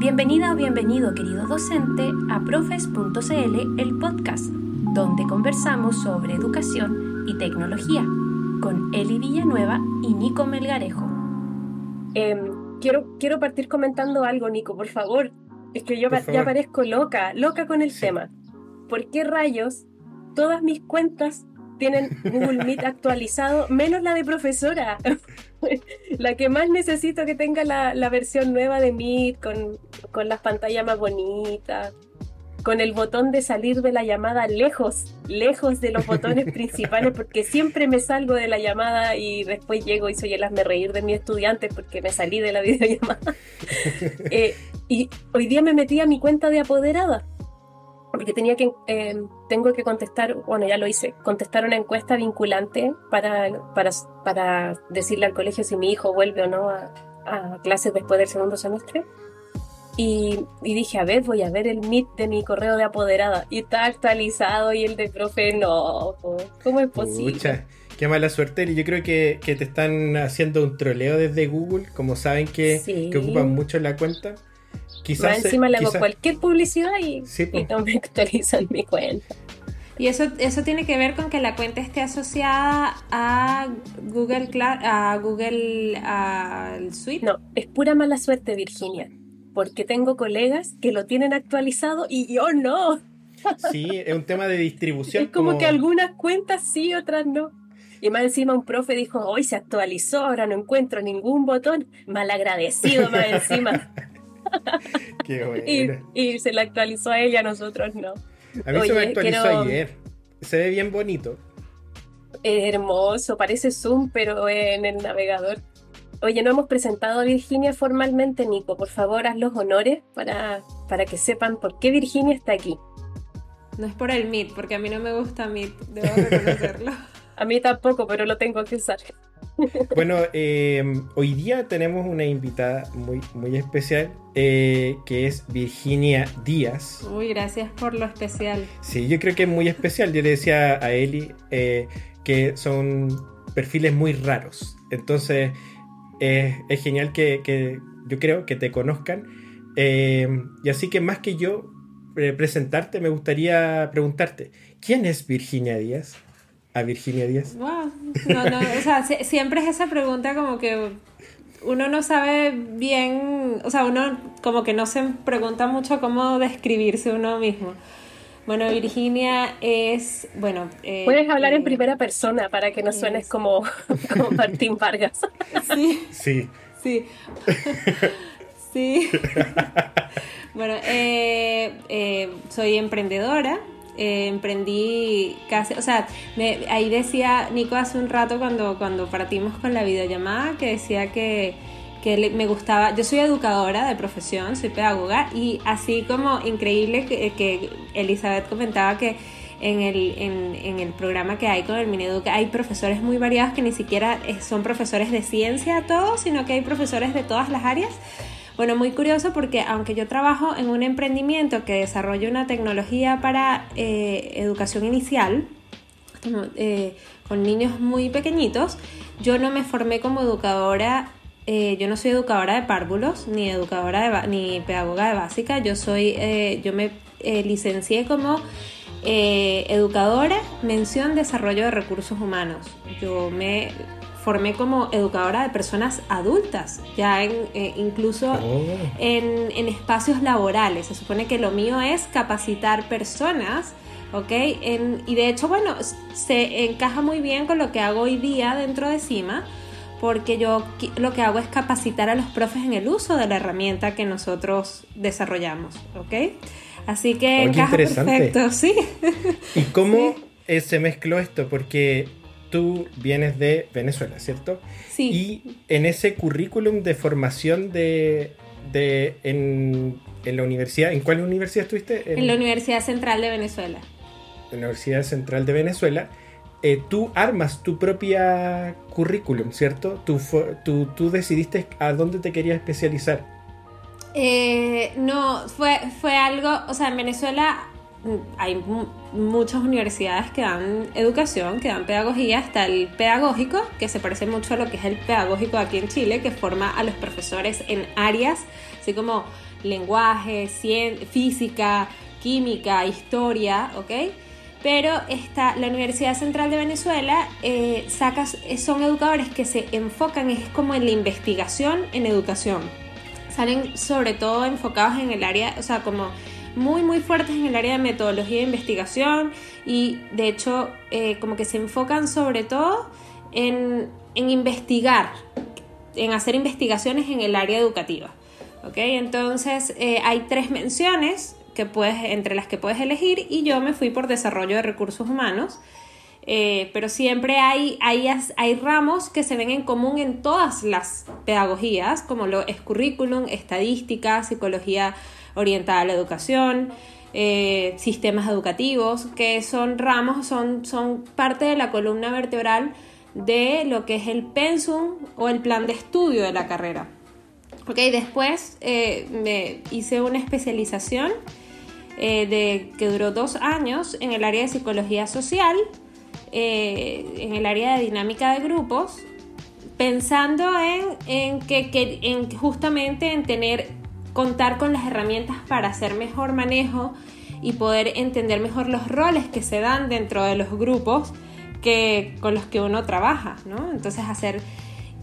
Bienvenida o bienvenido, querido docente, a profes.cl, el podcast, donde conversamos sobre educación y tecnología, con Eli Villanueva y Nico Melgarejo. Em, quiero, quiero partir comentando algo, Nico, por favor. Es que yo ya parezco loca, loca con el tema. ¿Por qué rayos todas mis cuentas tienen Google Meet actualizado, menos la de profesora. la que más necesito que tenga la, la versión nueva de Meet, con, con, las pantallas más bonitas, con el botón de salir de la llamada lejos, lejos de los botones principales, porque siempre me salgo de la llamada y después llego y soy el hazme reír de mi estudiante porque me salí de la videollamada. Eh, y hoy día me metí a mi cuenta de apoderada porque tenía que, eh, tengo que contestar, bueno, ya lo hice, contestar una encuesta vinculante para, para, para decirle al colegio si mi hijo vuelve o no a, a clases después del segundo semestre. Y, y, dije, a ver, voy a ver el Meet de mi correo de apoderada. Y está actualizado y el de profe no. ¿Cómo es posible? Pucha, qué mala suerte. Y yo creo que, que, te están haciendo un troleo desde Google, como saben que, que ocupan mucho la cuenta. Quizás encima le hago cualquier publicidad y, no me actualizan mi cuenta. Y eso, eso tiene que ver con que la cuenta esté asociada a Google a Google al Suite. No, es pura mala suerte, Virginia. Porque tengo colegas que lo tienen actualizado y yo no. Sí, es un tema de distribución. Es como, que algunas cuentas sí, otras no. Y más encima un profe dijo, hoy se actualizó, ahora no encuentro ningún botón. Malagradecido más encima. y, se la actualizó a ella, nosotros no. A mí se me actualizó ayer. Se ve bien bonito. Es hermoso, parece Zoom, pero en el navegador. Oye, no hemos presentado a Virginia formalmente, Nico. Por favor, haz los honores para, para que sepan por qué Virginia está aquí. No es por el Meet, porque a mí no me gusta Meet, debo reconocerlo. a mí tampoco, pero lo tengo que usar. Bueno, eh, hoy día tenemos una invitada muy, muy especial eh, que es Virginia Díaz. Uy, gracias por lo especial. Sí, yo creo que es muy especial. Yo le decía a Eli eh, que son perfiles muy raros. Entonces, es genial que, yo creo que te conozcan. y así que más que yo presentarte, me gustaría preguntarte, ¿quién es Virginia Díaz? A Virginia Díaz? No, no, o sea, siempre es esa pregunta como que uno no sabe bien, o sea, uno como que no se pregunta mucho cómo describirse uno mismo. Bueno, Virginia es, bueno... Eh, Puedes hablar en eh, primera persona para que no suenes como, como Martín Vargas. Sí. Sí. Sí. sí. bueno, eh, soy emprendedora, eh, emprendí casi, o sea, ahí decía Nico hace un rato cuando, cuando partimos con la videollamada que decía que, que me gustaba, yo soy educadora de profesión, soy pedagoga y así como increíble que, Elizabeth comentaba que en el, en, en, el programa que hay con el Mineduca hay profesores muy variados que ni siquiera son profesores de ciencia todos, sino que hay profesores de todas las áreas. Bueno, muy curioso porque aunque yo trabajo en un emprendimiento que desarrolla una tecnología para eh, educación inicial, eh, con niños muy pequeñitos, yo no me formé como educadora, eh, yo no soy educadora de párvulos, ni educadora de, ni pedagoga de básica, yo soy, yo me licencié como educadora, mención desarrollo de recursos humanos. Yo me formé como educadora de personas adultas, ya en, eh, incluso oh. en, espacios laborales. Se supone que lo mío es capacitar personas, ¿ok? y de hecho, bueno, se encaja muy bien con lo que hago hoy día dentro de CIMA, porque yo lo que hago es capacitar a los profes en el uso de la herramienta que nosotros desarrollamos, ¿ok? Así que encaja perfecto, sí. ¿Y cómo se mezcló esto? Porque tú vienes de Venezuela, ¿cierto? Sí. Y en ese currículum de formación de, de en, la universidad, ¿en cuál universidad estuviste? En, la Universidad Central de Venezuela. En la Universidad Central de Venezuela. Eh, tú armas tu propia currículum, ¿cierto? Tú, tú, tú decidiste a dónde te querías especializar. Eh, no, fue, fue algo, o sea, en Venezuela hay muchas universidades que dan educación, que dan pedagogía, hasta el pedagógico, que se parece mucho a lo que es el pedagógico aquí en Chile, que forma a los profesores en áreas, así como lenguaje, física, química, historia, ¿ok? Pero está, la Universidad Central de Venezuela eh, saca, son educadores que se enfocan, es como en la investigación en educación. Salen sobre todo enfocados en el área, o sea, como muy muy fuertes en el área de metodología de investigación y de hecho eh, como que se enfocan sobre todo en, en, investigar, en hacer investigaciones en el área educativa. ¿ok? Entonces eh, hay tres menciones que puedes, entre las que puedes elegir y yo me fui por desarrollo de recursos humanos. Eh, pero siempre hay, hay, hay, ramos que se ven en común en todas las pedagogías, como lo es currículum, estadística, psicología orientada a la educación, eh, sistemas educativos, que son ramos, son, son parte de la columna vertebral de lo que es el pensum o el plan de estudio de la carrera. Ok, después eh, me hice una especialización eh, de, que duró dos años en el área de psicología social, en el área de dinámica de grupos, pensando en, en que, en justamente en tener contar con las herramientas para hacer mejor manejo y poder entender mejor los roles que se dan dentro de los grupos que, con los que uno trabaja, ¿no? Entonces hacer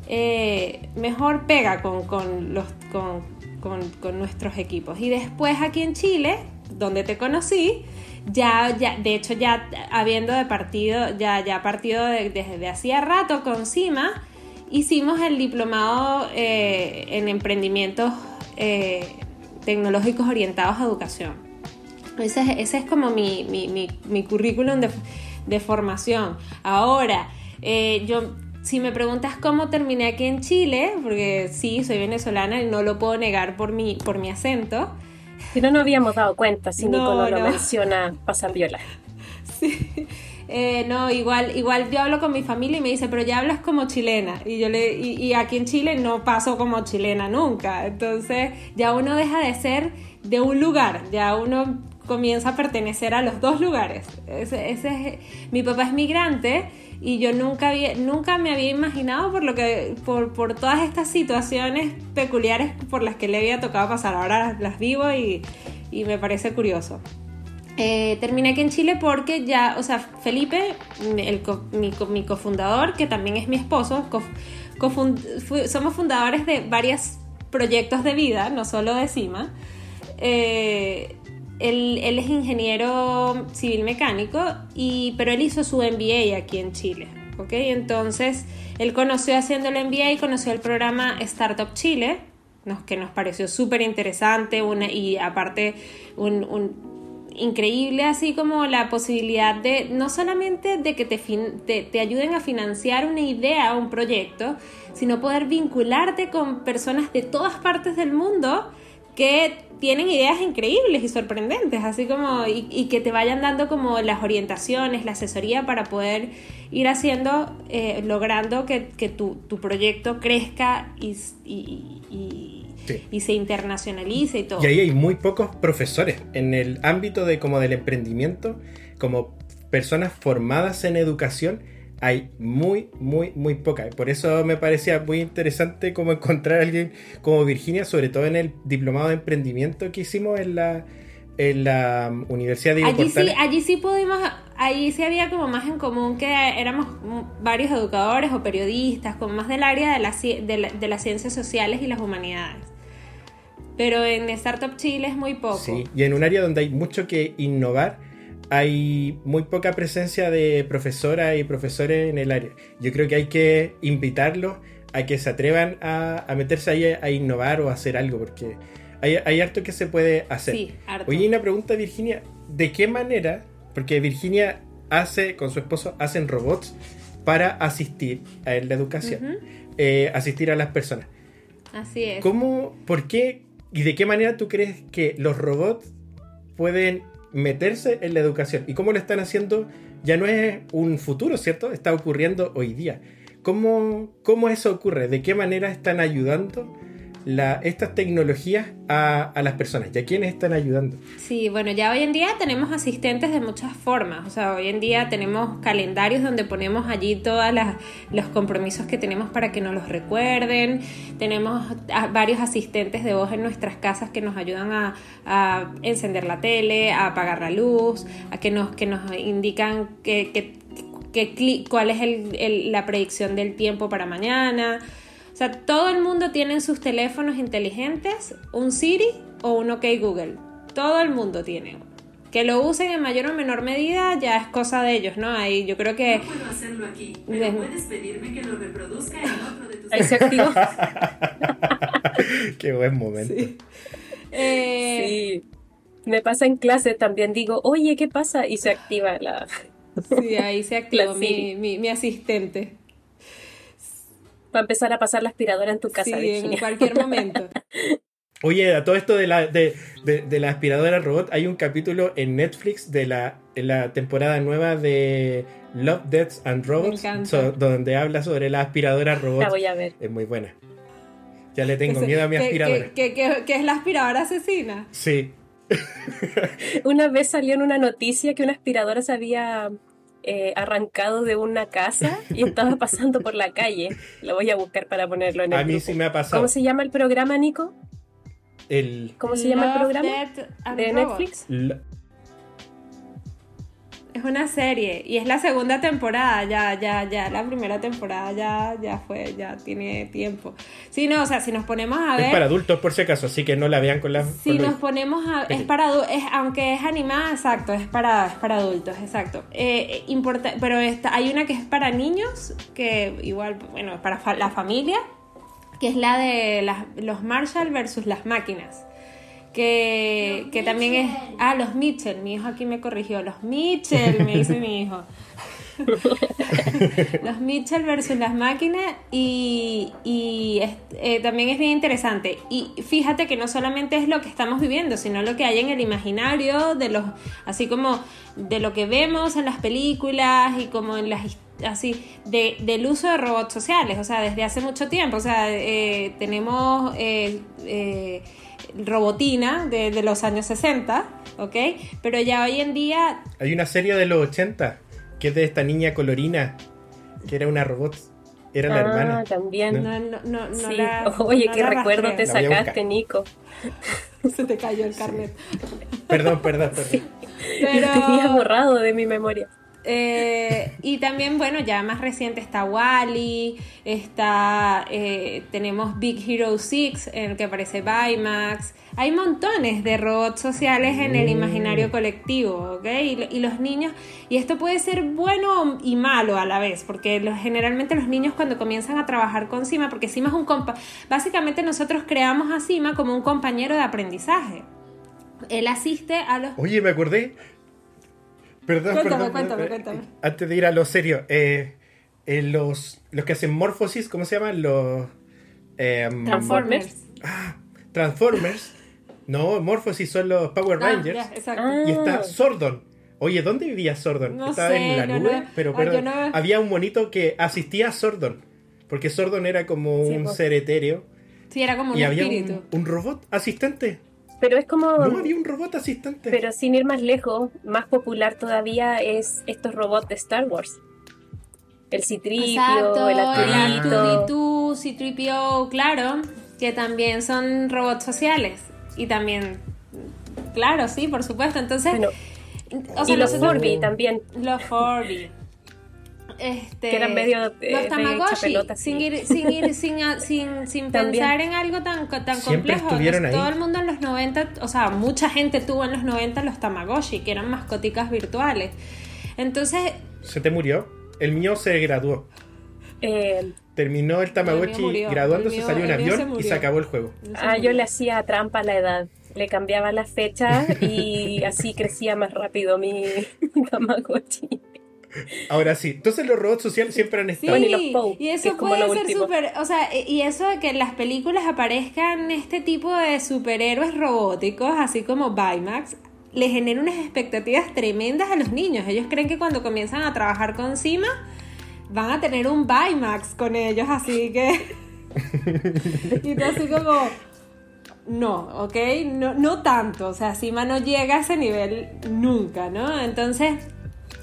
eh, mejor pega con, los, con, nuestros equipos. Y después aquí en Chile, donde te conocí, ya, ya de hecho ya habiendo de partido, ya, ya partido desde hacía rato con CIMA, hicimos el diplomado eh, en emprendimientos eh, tecnológicos orientados a educación. Ese, ese es como mi, mi, mi, currículum de, de, formación. Ahora, eh, yo, si me preguntas cómo terminé aquí en Chile, porque sí, soy venezolana y no lo puedo negar por mi, por mi acento. Si no, no habíamos dado cuenta, si no, Nico no, lo menciona, pasa viola. Sí. Eh, no, igual, igual yo hablo con mi familia y me dice, pero ya hablas como chilena. Y yo le, y, aquí en Chile no paso como chilena nunca. Entonces, ya uno deja de ser de un lugar, ya uno comienza a pertenecer a los dos lugares. Ese, mi papá es migrante y yo nunca, había, nunca me había imaginado por, lo que, por, por todas estas situaciones peculiares por las que le había tocado pasar. Ahora las vivo y, y me parece curioso. Eh, terminé aquí en Chile porque ya, o sea, Felipe, el mi, cofundador, que también es mi esposo, somos fundadores de varios proyectos de vida, no solo de CIMA. Eh, él, es ingeniero civil mecánico, y, pero él hizo su MBA aquí en Chile. ¿ok? Entonces, él conoció haciendo el MBA y conoció el programa Startup Chile, que nos pareció súper interesante y aparte un increíble, así como la posibilidad de no solamente de que te, te, ayuden a financiar una idea o un proyecto, sino poder vincularte con personas de todas partes del mundo que tienen ideas increíbles y sorprendentes, así como, y, que te vayan dando como las orientaciones, la asesoría para poder ir haciendo, eh, logrando que, tu, proyecto crezca y se internacionalice y todo. Y ahí hay muy pocos profesores en el ámbito de como del emprendimiento, como personas formadas en educación, hay muy, muy, muy pocas. Por eso me parecía muy interesante como encontrar a alguien como Virginia, sobre todo en el diplomado de emprendimiento que hicimos en la, en la Universidad de allí sí, allí sí pudimos, allí sí había como más en común que éramos varios educadores o periodistas, como más del área de, la, de las ciencias sociales y las humanidades. Pero en Startup Chile es muy poco. Sí, y en un área donde hay mucho que innovar, hay muy poca presencia de profesoras y profesores en el área. Yo creo que hay que invitarlos a que se atrevan a, meterse ahí a, innovar o a hacer algo, porque hay, harto que se puede hacer. Sí, harto. Oye, una pregunta, Virginia, ¿de qué manera? Porque Virginia hace, con su esposo, hacen robots para asistir a la educación, eh, asistir a las personas. Así es. ¿Cómo, por qué ¿Y de qué manera tú crees que los robots pueden meterse en la educación? ¿Y cómo lo están haciendo? Ya no es un futuro, ¿cierto? Está ocurriendo hoy día. ¿Cómo, cómo eso ocurre? ¿De qué manera están ayudando estas tecnologías a, las personas? ¿Y a quiénes están ayudando? Sí, bueno, ya hoy en día tenemos asistentes de muchas formas. O sea, hoy en día tenemos calendarios donde ponemos allí todos los compromisos que tenemos para que nos los recuerden. Tenemos varios asistentes de voz en nuestras casas que nos ayudan a, encender la tele, a apagar la luz, a que nos, que nos indican que, cuál es la predicción del tiempo para mañana. O sea, todo el mundo tiene en sus teléfonos inteligentes un Siri o un OK Google. Todo el mundo tiene. Que lo usen en mayor o menor medida ya es cosa de ellos, ¿no? Ahí yo creo que... No puedo hacerlo aquí, pero puedes pedirme que lo reproduzca en otro de tus... Ahí se activó. Qué buen momento. Eh, sí. Me pasa en clase también, digo, oye, ¿qué pasa? Y se activa la... Sí, ahí se activó mi, mi, mi asistente va a empezar a pasar la aspiradora en tu casa. Sí, en cualquier momento. Oye, a todo esto de la, de, la aspiradora robot, hay un capítulo en Netflix de la, la temporada nueva de Love, Deaths and Robots, donde habla sobre la aspiradora robot. La voy a ver. Es muy buena. Ya le tengo miedo a mi aspiradora. ¿Qué es la aspiradora asesina? Sí. una vez salió en una noticia que una aspiradora se había eh, arrancado de una casa y estaba pasando por la calle. Lo voy a buscar para ponerlo en el A mí sí me ha pasado. ¿Cómo se llama el programa, Nico? El... ¿Cómo se llama el programa? ¿De Netflix? Es una serie y es la segunda temporada, ya, ya, ya, la primera temporada ya, ya fue, ya tiene tiempo. Sí, no, o sea, si nos ponemos a ver... Es para adultos por si acaso, así que no la vean con la... Si nos ponemos a... Es para es, aunque es animada, exacto, es para, es para adultos, exacto. Eh, importa, pero esta, hay una que es para niños, que igual, bueno, es para la familia, que es la de los Marshall versus las máquinas que, también es... Ah, los Mitchell, mi hijo aquí me corrigió, los Mitchell, me dice mi hijo. los Mitchell versus las máquinas y, eh, también es bien interesante. Y fíjate que no solamente es lo que estamos viviendo, sino lo que hay en el imaginario de los, así como de lo que vemos en las películas y como en las así de, del uso de robots sociales, o sea, desde hace mucho tiempo, o sea, eh, tenemos eh, robotina de, los años 60, ¿ok? Pero ya hoy en día... Hay una serie de los 80 que es de esta niña colorina, que era una robot. Era la ah, hermana. también. No, no, no, sí. Oye, qué recuerdo te sacaste, Nico. Se te cayó el carnet. perdón, perdón, perdón. Pero... Lo tenía borrado de mi memoria. Eh, y también, bueno, ya más reciente está Wally, está, eh, tenemos Big Hero 6, en el que aparece Baymax. Hay montones de robots sociales en el imaginario colectivo, ¿ok? Y, los niños, y esto puede ser bueno y malo a la vez, porque generalmente los niños cuando comienzan a trabajar con Sima, porque Sima es un compa, básicamente nosotros creamos a Sima como un compañero de aprendizaje. Él asiste a los... Oye, me acordé, Perdón, cuéntame, cuéntame, cuéntame. Antes de ir a lo serio, eh, eh, los, los que hacen morfosis, ¿cómo se llaman? Los. Em, Transformers. Ah, Transformers. no, morfosis son los Power ah, Rangers. Y está ah. Sordon. Oye, ¿dónde vivía Sordon? Estaba en la nube, pero, había un monito que asistía a Sordon. Porque Sordon era como un pues. ser etéreo. Sí, era como un y había un, robot asistente. Pero es como. No había un robot asistente. Pero sin ir más lejos, más popular todavía es estos robots de Star Wars. El Citripio, el Arturito. El Citripio, claro, que también son robots sociales. Y también. Claro, sí, por supuesto. Entonces. y los Furby también. Los Furby. Este, que eran medio los Tamagotchi, sin, ir, sin, ir, sin, sin, sin pensar en algo tan, tan complejo. Todo el mundo en los 90, o sea, mucha gente tuvo en los 90 los Tamagotchi, que eran mascoticas virtuales. Entonces... ¿Se te murió? El mío se graduó. Terminó el Tamagotchi graduándose, salió en avión y se acabó el juego. Ah, yo le hacía trampa a la edad. Le cambiaba la fecha y así crecía más rápido mi Tamagotchi. Ahora sí, entonces los robots sociales siempre han estado. y, eso puede ser súper, o sea, y eso de que en las películas aparezcan este tipo de superhéroes robóticos, así como Baymax, le genera unas expectativas tremendas a los niños. Ellos creen que cuando comienzan a trabajar con Cima van a tener un Baymax con ellos, así que y tú así como, no, ¿ok? No, no tanto, o sea, Sima no llega a ese nivel nunca, ¿no? Entonces,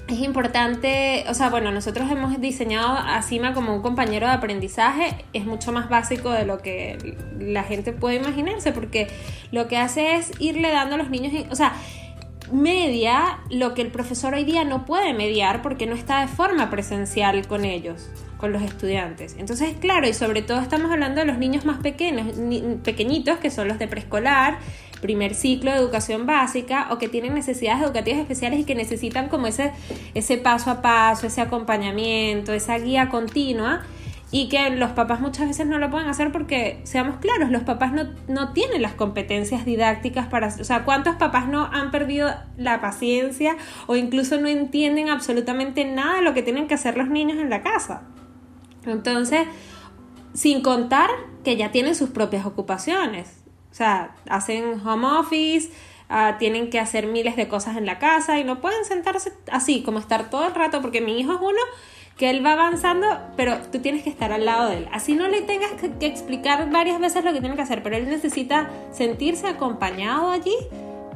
es importante, o sea, bueno, nosotros hemos diseñado a Sima como un compañero de aprendizaje, es mucho más básico de lo que la gente puede imaginarse, porque lo que hace es irle dando a los niños, o sea, media lo que el profesor hoy día no puede mediar porque no está de forma presencial con ellos, con los estudiantes. Entonces, claro, y sobre todo estamos hablando de los niños más pequeños, pequeñitos, que son los de preescolar, primer ciclo de educación básica o que tienen necesidades educativas especiales y que necesitan como ese, ese paso a paso, ese acompañamiento, esa guía continua y que los papás muchas veces no lo pueden hacer porque, seamos claros, los papás no, no, tienen las competencias didácticas para... O sea, ¿cuántos papás no han perdido la paciencia o incluso no entienden absolutamente nada de lo que tienen que hacer los niños en la casa? Entonces, sin contar que ya tienen sus propias ocupaciones. O sea, hacen home office, ah, tienen que hacer miles de cosas en la casa y no pueden sentarse así, como estar todo el rato, porque mi hijo es uno que él va avanzando, pero tú tienes que estar al lado de él. Así no le tengas que, explicar varias veces lo que tiene que hacer, pero él necesita sentirse acompañado allí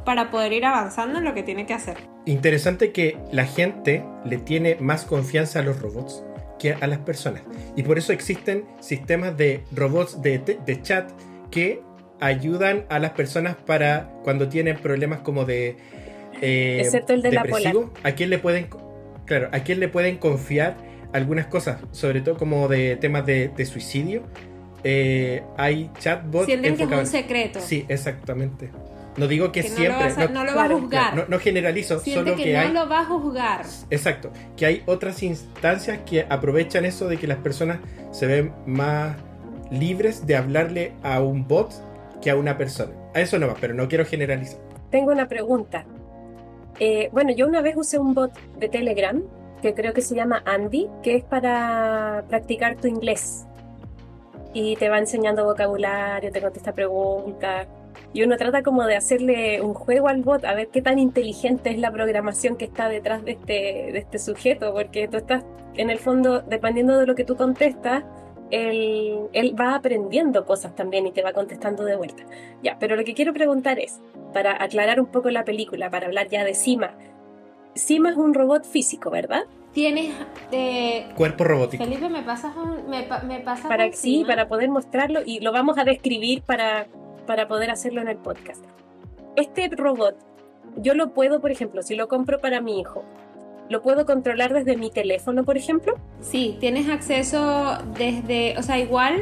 para poder ir avanzando en lo que tiene que hacer. Interesante que la gente le tiene más confianza a los robots que a las personas. Y por eso existen sistemas de robots de, de chat que ayudan a las personas para cuando tienen problemas como de eh, excepto el de la polar. a quién le pueden claro a quién le pueden confiar algunas cosas sobre todo como de temas de, suicidio. Eh, hay chatbots sienten que es un secreto. Sí exactamente. No digo que, siempre no lo, va a juzgar. no, generalizo solo que, no hay, lo va a juzgar. Exacto que hay otras instancias que aprovechan eso de que las personas se ven más libres de hablarle a un bot que a una persona. A eso no va, pero no quiero generalizar. Tengo una pregunta. Eh, bueno, yo una vez usé un bot de Telegram que creo que se llama Andy, que es para practicar tu inglés. Y te va enseñando vocabulario, te contesta preguntas. Y uno trata como de hacerle un juego al bot, a ver qué tan inteligente es la programación que está detrás de este, de este sujeto, porque tú estás, en el fondo, dependiendo de lo que tú contestas, él, va aprendiendo cosas también y te va contestando de vuelta. Ya, pero lo que quiero preguntar es, para aclarar un poco la película, para hablar ya de Sima, Sima es un robot físico, ¿verdad? Tienes eh, cuerpo robótico. Felipe, me pasas me, me para sí, para poder mostrarlo y lo vamos a describir para, para poder hacerlo en el podcast. Este robot, yo lo puedo, por ejemplo, si lo compro para mi hijo, ¿Lo puedo controlar desde mi teléfono, por ejemplo? Sí, tienes acceso desde, o sea, igual,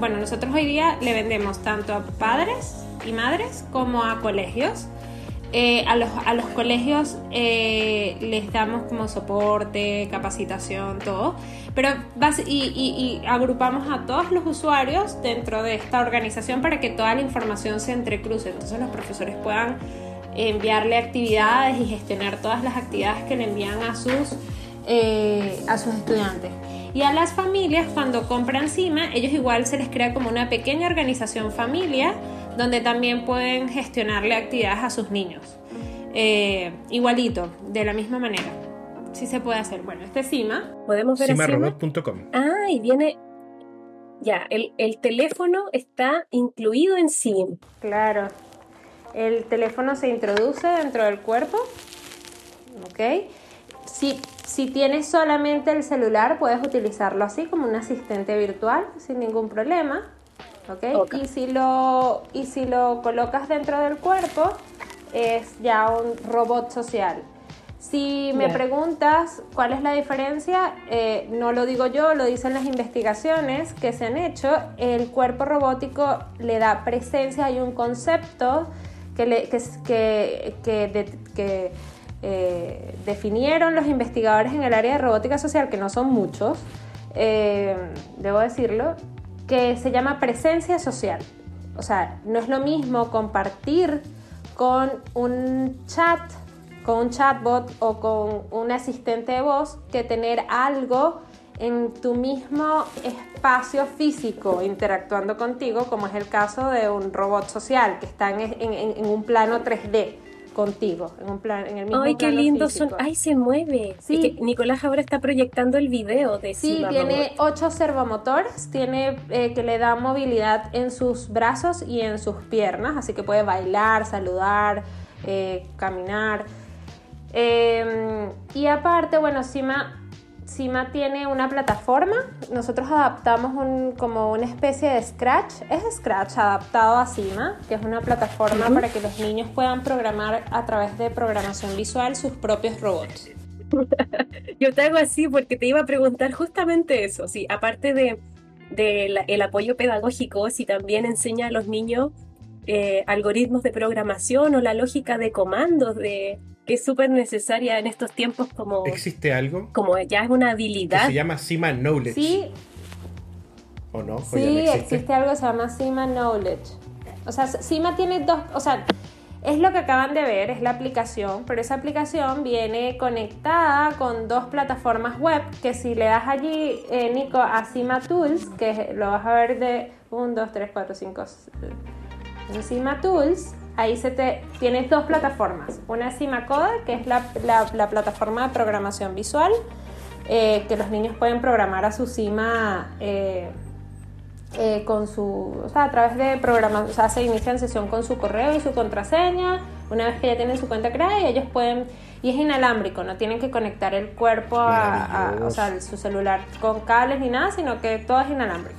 bueno, nosotros hoy día le vendemos tanto a padres y madres como a colegios. Eh, a, los, a los colegios eh, les damos como soporte, capacitación, todo, pero y, y, agrupamos a todos los usuarios dentro de esta organización para que toda la información se entrecruce, entonces los profesores puedan enviarle actividades y gestionar todas las actividades que le envían a sus, eh, a sus estudiantes. Y a las familias, cuando compran CIMA, ellos igual se les crea como una pequeña organización familia donde también pueden gestionarle actividades a sus niños. Eh, igualito, de la misma manera. Sí se puede hacer. Bueno, este CIMA. Podemos ver CIMARobot.com. Ah, y viene. Ya, el, el teléfono está incluido en SIM. Claro. El teléfono se introduce dentro del cuerpo. ¿Ok? Si, si tienes solamente el celular, puedes utilizarlo así como un asistente virtual sin ningún problema. ¿ok? Y, si lo, y si lo colocas dentro del cuerpo, es ya un robot social. Si me preguntas cuál es la diferencia, eh, no lo digo yo, lo dicen las investigaciones que se han hecho. El cuerpo robótico le da presencia, hay un concepto que, que, que, eh, definieron los investigadores en el área de robótica social, que no son muchos, eh, debo decirlo, que se llama presencia social. O sea, no es lo mismo compartir con un chat, con un chatbot o con un asistente de voz que tener algo en tu mismo espacio físico interactuando contigo, como es el caso de un robot social que está en, un plano 3D. contigo, en un plan, en el mismo Ay, qué plano lindo físico. son. Ay, se mueve. Sí. Es que Nicolás ahora está proyectando el video de Sí, tiene Robot. ocho servomotores, tiene eh, que le da movilidad en sus brazos y en sus piernas, así que puede bailar, saludar, eh, caminar. Eh, y aparte, bueno, Cima, Cima tiene una plataforma. Nosotros adaptamos un, como una especie de Scratch. Es Scratch adaptado a Cima, que es una plataforma para que los niños puedan programar a través de programación visual sus propios robots. Yo te hago así porque te iba a preguntar justamente eso. Sí, aparte de, de la- el apoyo pedagógico, si también enseña a los niños eh, algoritmos de programación o la lógica de comandos, de, que es súper necesaria en estos tiempos como, ¿Existe algo como ya es una que habilidad. se llama Sima Knowledge? Sí, ¿O no? ¿O no Sí, existe? existe algo que se llama Cima Knowledge. O sea, Cima tiene dos, o sea, es lo que acaban de ver, es la aplicación, pero esa aplicación viene conectada con dos plataformas web que si le das allí, eh, Nico, a Cima Tools, que lo vas a ver de 1, 2, 3, 4, 5, en Cima Tools, ahí se te tienes dos plataformas. Una es Cima Code, que es la, la- la plataforma de programación visual, eh, que los niños pueden programar a su Cima eh, eh, con su, o sea, a través de programas, o sea, se inician sesión con su correo y su contraseña, una vez que ya tienen su cuenta creada y ellos pueden, y es inalámbrico, no tienen que conectar el cuerpo a, a- o sea, su celular con cables ni nada, sino que todo es inalámbrico.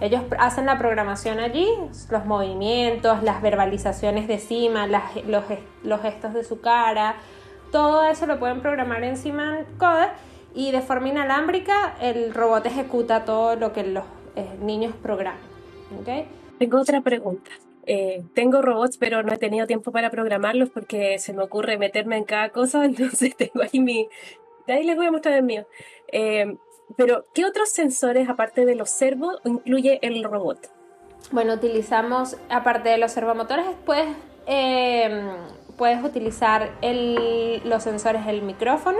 Ellos hacen la programación allí, los movimientos, las verbalizaciones de cima, las- los, los gestos de su cara, todo eso lo pueden programar en Code y de forma inalámbrica el robot ejecuta todo lo que los eh, niños programan. ¿ok? Tengo otra pregunta. Eh, tengo robots, pero no he tenido tiempo para programarlos porque se me ocurre meterme en cada cosa, entonces tengo ahí mi... De ahí les voy a mostrar el mío. Eh, pero, ¿qué otros sensores, aparte de los servos, incluye el robot? Bueno, utilizamos, aparte de los servomotores, puedes, eh, puedes utilizar el- los sensores del micrófono,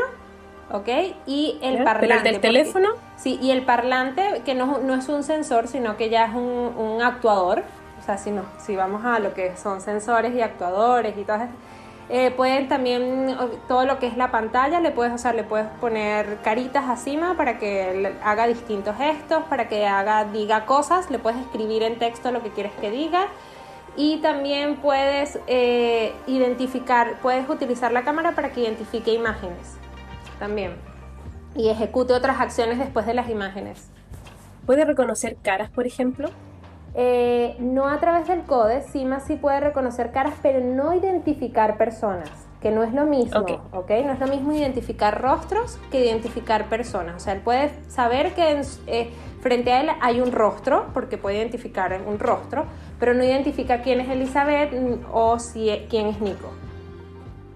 ¿ok? Y el ¿Ya? parlante. ¿Pero el del porque- teléfono? Sí, y el parlante, que no, no es un sensor, sino que ya es un, un actuador. O sea, si, no, si vamos a lo que son sensores y actuadores y todas estas, eh, pueden también, todo lo que es la pantalla, le puedes, o le puedes poner caritas encima para que haga distintos gestos, para que haga, diga cosas, le puedes escribir en texto lo que quieres que diga. Y también puedes eh, identificar, puedes utilizar la cámara para que identifique imágenes también. Y ejecute otras acciones después de las imágenes. ¿Puede reconocer caras, por ejemplo? Eh, no a través del code, Cima sí puede reconocer caras, pero no identificar personas, que no es lo mismo, Ok. ¿ok? No es lo mismo identificar rostros que identificar personas. O sea, él puede saber que en eh, frente a él hay un rostro, porque puede identificar un rostro, pero no identifica quién es Elizabeth o si, e- quién es Nico.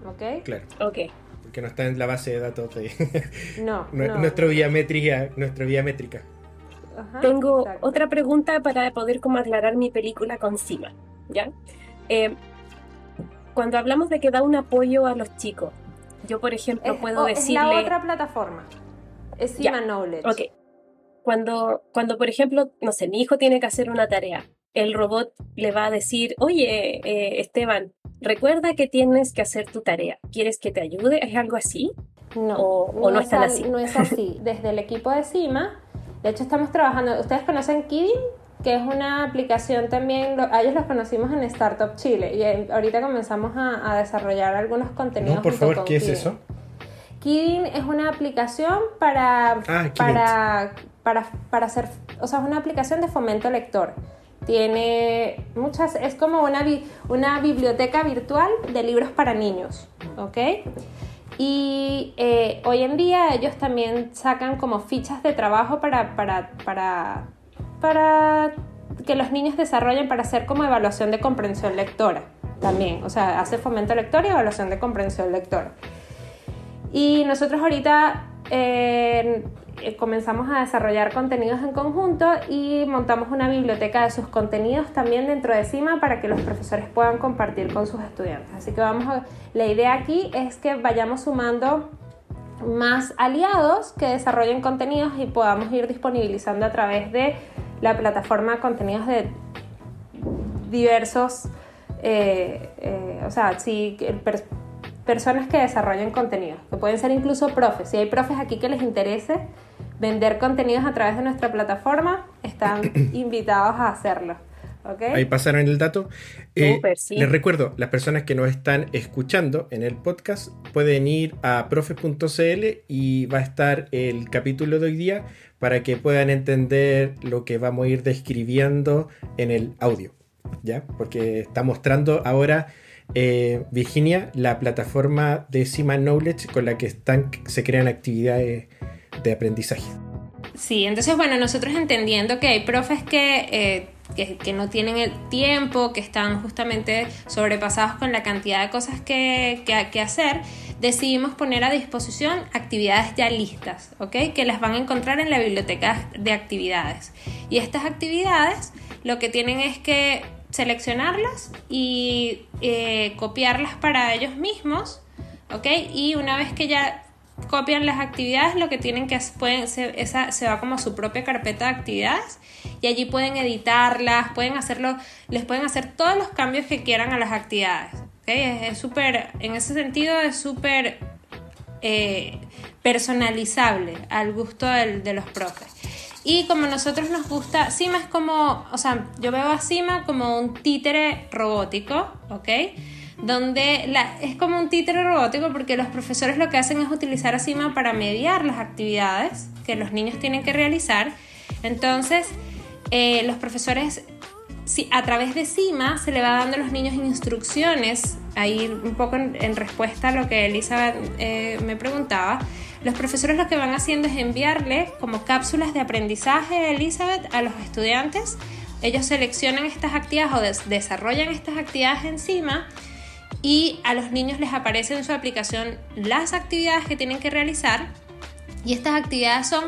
¿Ok? Claro, Ok. porque no está en la base de datos de No. no. nuestro vía métrica, nuestra vía métrica. Ajá, Tengo exacto. otra pregunta para poder como aclarar mi película con Cima, ¿ya? Eh, cuando hablamos de que da un apoyo a los chicos, yo por ejemplo Es- puedo oh, es decirle... la otra plataforma. Es Ya, Cima Knowledge. Ok. Cuando, cuando, por ejemplo, no sé, mi hijo tiene que hacer una tarea, el robot le va a decir, oye, eh, Esteban, recuerda que tienes que hacer tu tarea. ¿Quieres que te ayude? ¿Es algo así? No, O- o no es están al- así. No es así. Desde el equipo de CIMA, de hecho estamos trabajando, ¿ustedes conocen Kidding? Que es una aplicación también, lo- a ellos los conocimos en Startup Chile y ahorita comenzamos a, a desarrollar algunos contenidos. No, por junto favor, con ¿qué es eso? Kidding es una aplicación para, Ah, para, para, para hacer, o sea, es una aplicación de fomento lector. Tiene muchas, es como una, una biblioteca virtual de libros para niños, ¿ok? Y eh, hoy en día ellos también sacan como fichas de trabajo para, para, para, para que los niños desarrollen para hacer como evaluación de comprensión lectora también. O sea, hace fomento lector y evaluación de comprensión lectora. Y nosotros ahorita eh, comenzamos a desarrollar contenidos en conjunto y montamos una biblioteca de sus contenidos también dentro de CIMA para que los profesores puedan compartir con sus estudiantes. Así que vamos a, la idea aquí es que vayamos sumando más aliados que desarrollen contenidos y podamos ir disponibilizando a través de la plataforma contenidos de diversos, eh, eh, o sea, sí, personas que desarrollen contenido, que pueden ser incluso profes. Si hay profes aquí que les interese vender contenidos a través de nuestra plataforma, están invitados a hacerlo. Ahí pasaron el dato. Eh, les recuerdo, las personas que nos están escuchando en el podcast pueden ir a profe.cl y va a estar el capítulo de hoy día para que puedan entender lo que vamos a ir describiendo en el audio. ¿Ya? Porque está mostrando ahora eh, Virginia la plataforma de Sima Knowledge con la que están, se crean actividades de aprendizaje. Sí, entonces bueno, nosotros entendiendo que hay profes que, eh, que, no tienen el tiempo, que están justamente sobrepasados con la cantidad de cosas que, que, hacer, decidimos poner a disposición actividades ya listas, ¿ok? Que las van a encontrar en la biblioteca de actividades. Y estas actividades lo que tienen es que seleccionarlas y eh, copiarlas para ellos mismos, ¿ok? Y una vez que ya copian las actividades, lo que tienen que pueden, esa, se va como su propia carpeta de actividades y allí pueden editarlas, pueden hacerlo, les pueden hacer todos los cambios que quieran a las actividades. Es súper, en ese sentido es súper eh, personalizable al gusto de los profes. Y como nosotros nos gusta, Cima es como, o sea, yo veo a Cima como un títere robótico, ¿ok? Donde la, es como un títere robótico porque los profesores lo que hacen es utilizar a CIMA para mediar las actividades que los niños tienen que realizar. Entonces, eh, los profesores, si, a través de CIMA, se le va dando a los niños instrucciones, ahí un poco en, respuesta a lo que Elizabeth eh, me preguntaba. Los profesores lo que van haciendo es enviarle como cápsulas de aprendizaje Elizabeth a los estudiantes. Ellos seleccionan estas actividades o desarrollan estas actividades encima y a los niños les aparece en su aplicación las actividades que tienen que realizar y estas actividades son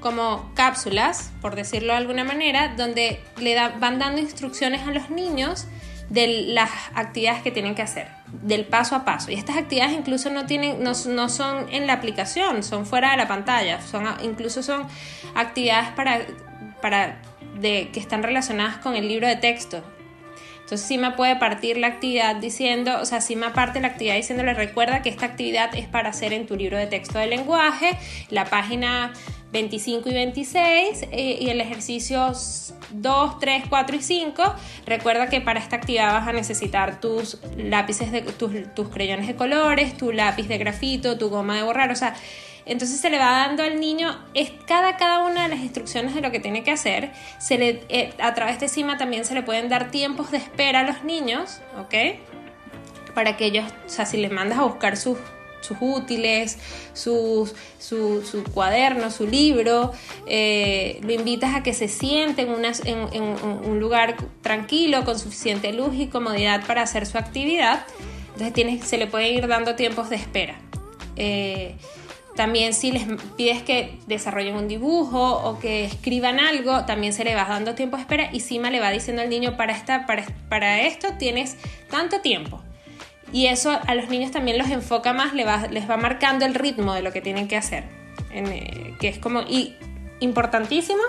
como cápsulas, por decirlo de alguna manera, donde le van dando instrucciones a los niños de las actividades que tienen que hacer, del paso a paso. Y estas actividades incluso no, tienen, no, son en la aplicación, son fuera de la pantalla, son, incluso son actividades para, para de, que están relacionadas con el libro de texto. Entonces Sima puede partir la actividad diciendo, o sea, Sima parte la actividad diciéndole recuerda que esta actividad es para hacer en tu libro de texto de lenguaje, la página 25 y 26 eh, y el ejercicio 2, 3, 4 y 5. Recuerda que para esta actividad vas a necesitar tus lápices, de, tus, tus creyones de colores, tu lápiz de grafito, tu goma de borrar, o sea, entonces se le va dando al niño es cada, cada una de las instrucciones de lo que tiene que hacer. Se le, eh, a través de CIMA también se le pueden dar tiempos de espera a los niños, ¿ok? Para que ellos, o sea, si les mandas a buscar sus, sus útiles, su, su, cuaderno, su libro, eh, lo invitas a que se siente en, en, un lugar tranquilo, con suficiente luz y comodidad para hacer su actividad. Entonces tienes, se le puede ir dando tiempos de espera. Eh, también si les pides que desarrollen un dibujo o que escriban algo, también se le va dando tiempo de espera y Sima le va diciendo al niño, para, esta, para, para esto tienes tanto tiempo. Y eso a los niños también los enfoca más, les va, les va marcando el ritmo de lo que tienen que hacer. Eh, que es como, y importantísimo,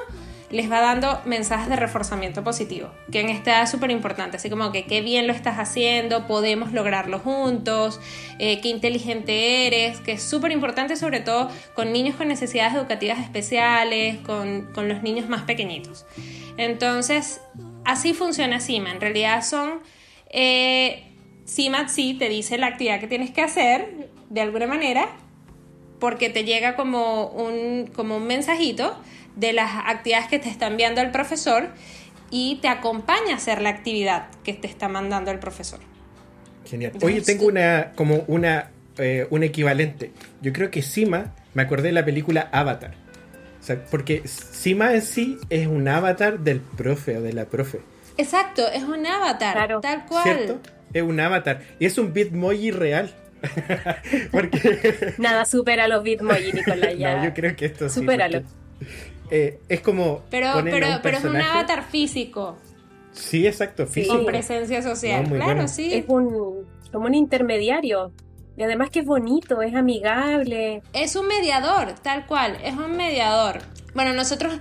les va dando mensajes de reforzamiento positivo, que en esta edad es súper importante, así como que qué bien lo estás haciendo, podemos lograrlo juntos, eh, qué inteligente eres, que es súper importante sobre todo con niños con necesidades educativas especiales, con, los niños más pequeñitos. Entonces, así funciona CIMA, en realidad son... Eh, sí te dice la actividad que tienes que hacer, de alguna manera, porque te llega como un, como un mensajito, de las actividades que te está enviando el profesor y te acompaña a hacer la actividad que te está mandando el profesor. Genial. Oye, tengo una como una eh, un equivalente. Yo creo que Sima, me acordé de la película Avatar. O sea, porque Sima en sí es un avatar del profe o de la profe. Exacto, es un avatar, tal cual. ¿Cierto? Es un avatar. Y es un bitmoji real. porque... Nada supera los bitmoji, Nicolás. Ya. No, yo creo que esto sí. Supéralo. Eh, es como. Pero, pero, pero es un avatar físico. Sí, exacto, físico. Con presencia social. claro, sí. Es un, como un intermediario. Y además que es bonito, es amigable. Es un mediador, tal cual, es un mediador. Bueno, nosotros,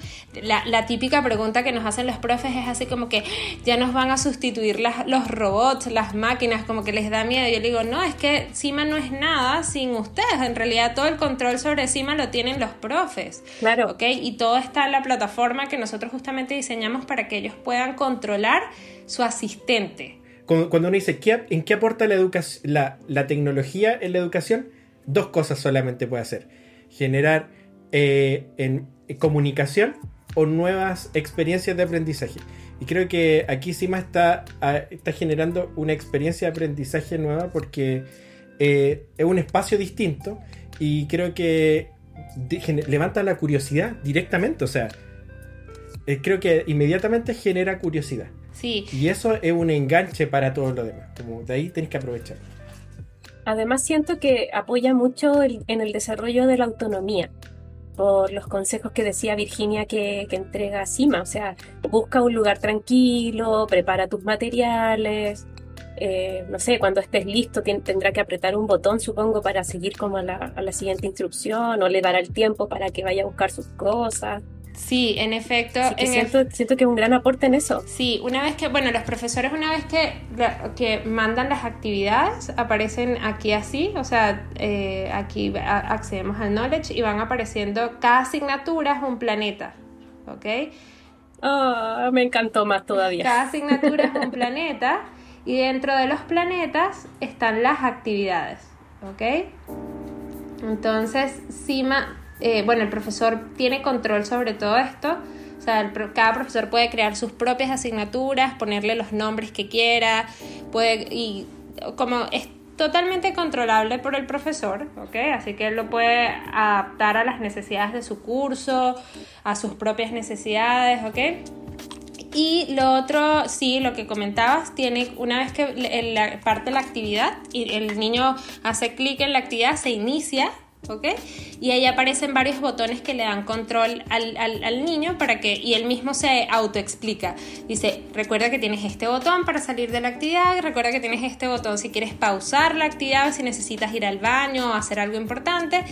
la, típica pregunta que nos hacen los profes es así como que ya nos van a sustituir las, los robots, las máquinas, como que les da miedo. Yo le digo, no, es que CIMA no es nada sin ustedes. En realidad todo el control sobre CIMA lo tienen los profes. Claro. ¿Ok? Y todo está en la plataforma que nosotros justamente diseñamos para que ellos puedan controlar su asistente. Cuando uno dice, ¿en qué aporta la, la, la tecnología en la educación? Dos cosas solamente puede hacer. Generar eh, en comunicación o nuevas experiencias de aprendizaje. Y creo que aquí Sima está, está generando una experiencia de aprendizaje nueva porque eh, es un espacio distinto y creo que levanta la curiosidad directamente. O sea, eh, creo que inmediatamente genera curiosidad. Sí. Y eso es un enganche para todo lo demás. Como de ahí tenés que aprovechar. Además siento que apoya mucho en el desarrollo de la autonomía por los consejos que decía Virginia que, entrega Cima. O sea, busca un lugar tranquilo, prepara tus materiales. Eh, no sé, cuando estés listo tendrá que apretar un botón, supongo, para seguir como a la, a la siguiente instrucción o le dará el tiempo para que vaya a buscar sus cosas. Sí, en efecto. siento, siento, que es un gran aporte en eso. Sí, una vez que, bueno, los profesores una vez que, que mandan las actividades, aparecen aquí así, o sea, eh, aquí accedemos al knowledge y van apareciendo, cada asignatura es un planeta, ¿ok? Oh, me encantó más todavía. Cada asignatura es un planeta y dentro de los planetas están las actividades, ¿ok? Entonces, Cima eh, bueno, el profesor tiene control sobre todo esto. O sea, cada profesor puede crear sus propias asignaturas, ponerle los nombres que quiera, puede, y como es totalmente controlable por el profesor, ¿ok? Así que él lo puede adaptar a las necesidades de su curso, a sus propias necesidades, ¿ok? Y lo otro, sí, lo que comentabas, tiene una vez que parte la actividad y el niño hace clic en la actividad, se inicia ¿ok? Y ahí aparecen varios botones que le dan control al, niño para que, y él mismo se autoexplica. Dice, recuerda que tienes este botón para salir de la actividad, recuerda que tienes este botón si quieres pausar la actividad, si necesitas ir al baño o hacer algo importante.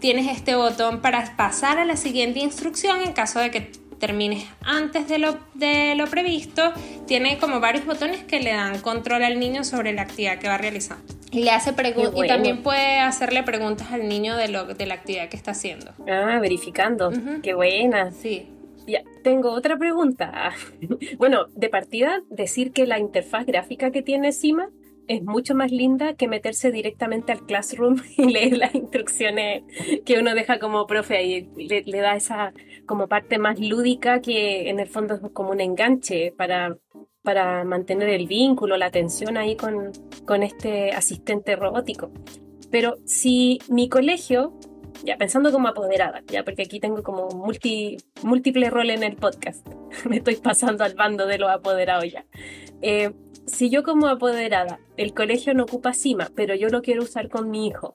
Tienes este botón para pasar a la siguiente instrucción en caso de que termines antes de lo, de lo previsto. Tiene como varios botones que le dan control al niño sobre la actividad que va realizando. Y le hace preguntas y también puede hacerle preguntas al niño de, lo, de la actividad que está haciendo. Ah, verificando. Qué buena. Sí. Ya, tengo otra pregunta. bueno, de partida, decir que la interfaz gráfica que tiene Sima es mucho más linda que meterse directamente al classroom y leer las instrucciones que uno deja como profe ahí. Le, le, da esa como parte más lúdica que en el fondo es como un enganche para para mantener el vínculo, la atención ahí con, con este asistente robótico. Pero si mi colegio, ya pensando como apoderada, ya porque aquí tengo como multi, múltiple rol en el podcast, me estoy pasando al bando de los apoderados ya. Eh, si yo como apoderada, el colegio no ocupa cima, pero yo lo quiero usar con mi hijo,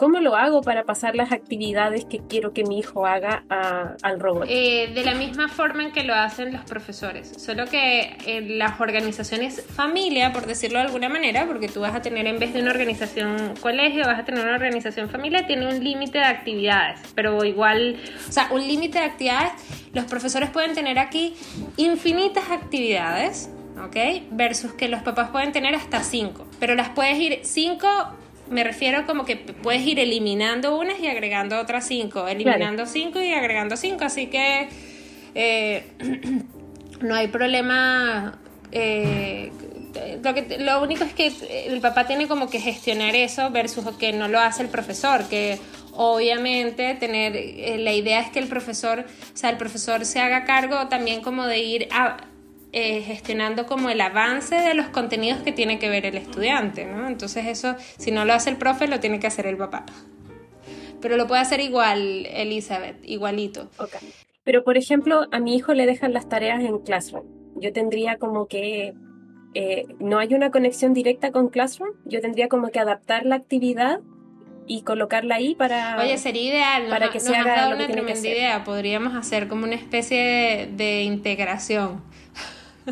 ¿Cómo lo hago para pasar las actividades que quiero que mi hijo haga al robot? Eh, de la misma forma en que lo hacen los profesores, solo que en las organizaciones familia, por decirlo de alguna manera, porque tú vas a tener en vez de una organización colegio, vas a tener una organización familia, tiene un límite de actividades, pero igual, o sea, un límite de actividades, los profesores pueden tener aquí infinitas actividades, ¿ok? Versus que los papás pueden tener hasta cinco, pero las puedes ir cinco me refiero como que puedes ir eliminando unas y agregando otras cinco, eliminando cinco y agregando cinco, así que eh, no hay problema. Eh, lo, que, lo único es que el papá tiene como que gestionar eso versus que no lo hace el profesor, que obviamente tener eh, la idea es que el profesor, o sea, el profesor se haga cargo también como de ir a, eh, gestionando como el avance de los contenidos que tiene que ver el estudiante, ¿no? Entonces eso, si no lo hace el profe, lo tiene que hacer el papá. Pero lo puede hacer igual, Elizabeth, igualito. Okay. Pero, por ejemplo, a mi hijo le dejan las tareas en Classroom. Yo tendría como que... Eh, no hay una conexión directa con Classroom. Yo tendría como que adaptar la actividad y colocarla ahí para oye sería ideal para que se haga una tremenda idea podríamos hacer como una especie de integración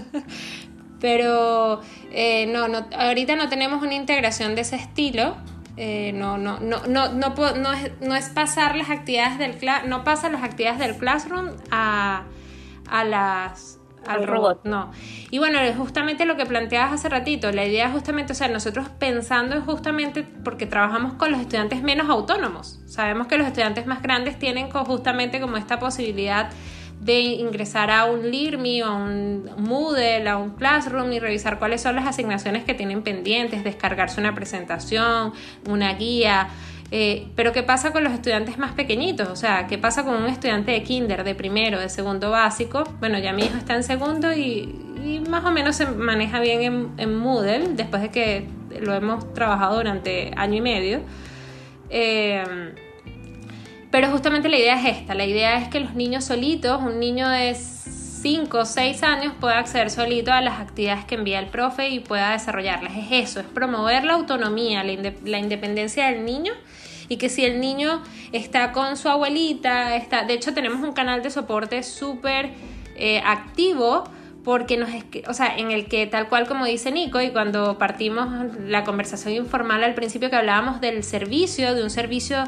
Pero eh, no, no, ahorita no tenemos una integración de ese estilo Eh, no, no, no, no, no, no, es, no es pasar las actividades del no pasa las actividades del classroom a, a las al robot. No. Y bueno, es justamente lo que planteabas hace ratito. La idea es justamente, o sea, nosotros pensando es justamente porque trabajamos con los estudiantes menos autónomos. Sabemos que los estudiantes más grandes tienen justamente como esta posibilidad de ingresar a un LIRMI o a un Moodle, a un Classroom y revisar cuáles son las asignaciones que tienen pendientes, descargarse una presentación, una guía. Eh, pero ¿qué pasa con los estudiantes más pequeñitos? O sea, ¿qué pasa con un estudiante de kinder, de primero, de segundo básico? Bueno, ya mi hijo está en segundo y, más o menos se maneja bien en, en, Moodle, después de que lo hemos trabajado durante año y medio. Eh, pero justamente la idea es esta, la idea es que los niños solitos, un niño de 5 o 6 años pueda acceder solito a las actividades que envía el profe y pueda desarrollarlas. Es eso, es promover la autonomía, la, independencia del niño y que si el niño está con su abuelita, está, de hecho tenemos un canal de soporte súper eh, activo porque nos o sea, en el que tal cual como dice Nico y cuando partimos la conversación informal al principio que hablábamos del servicio, de un servicio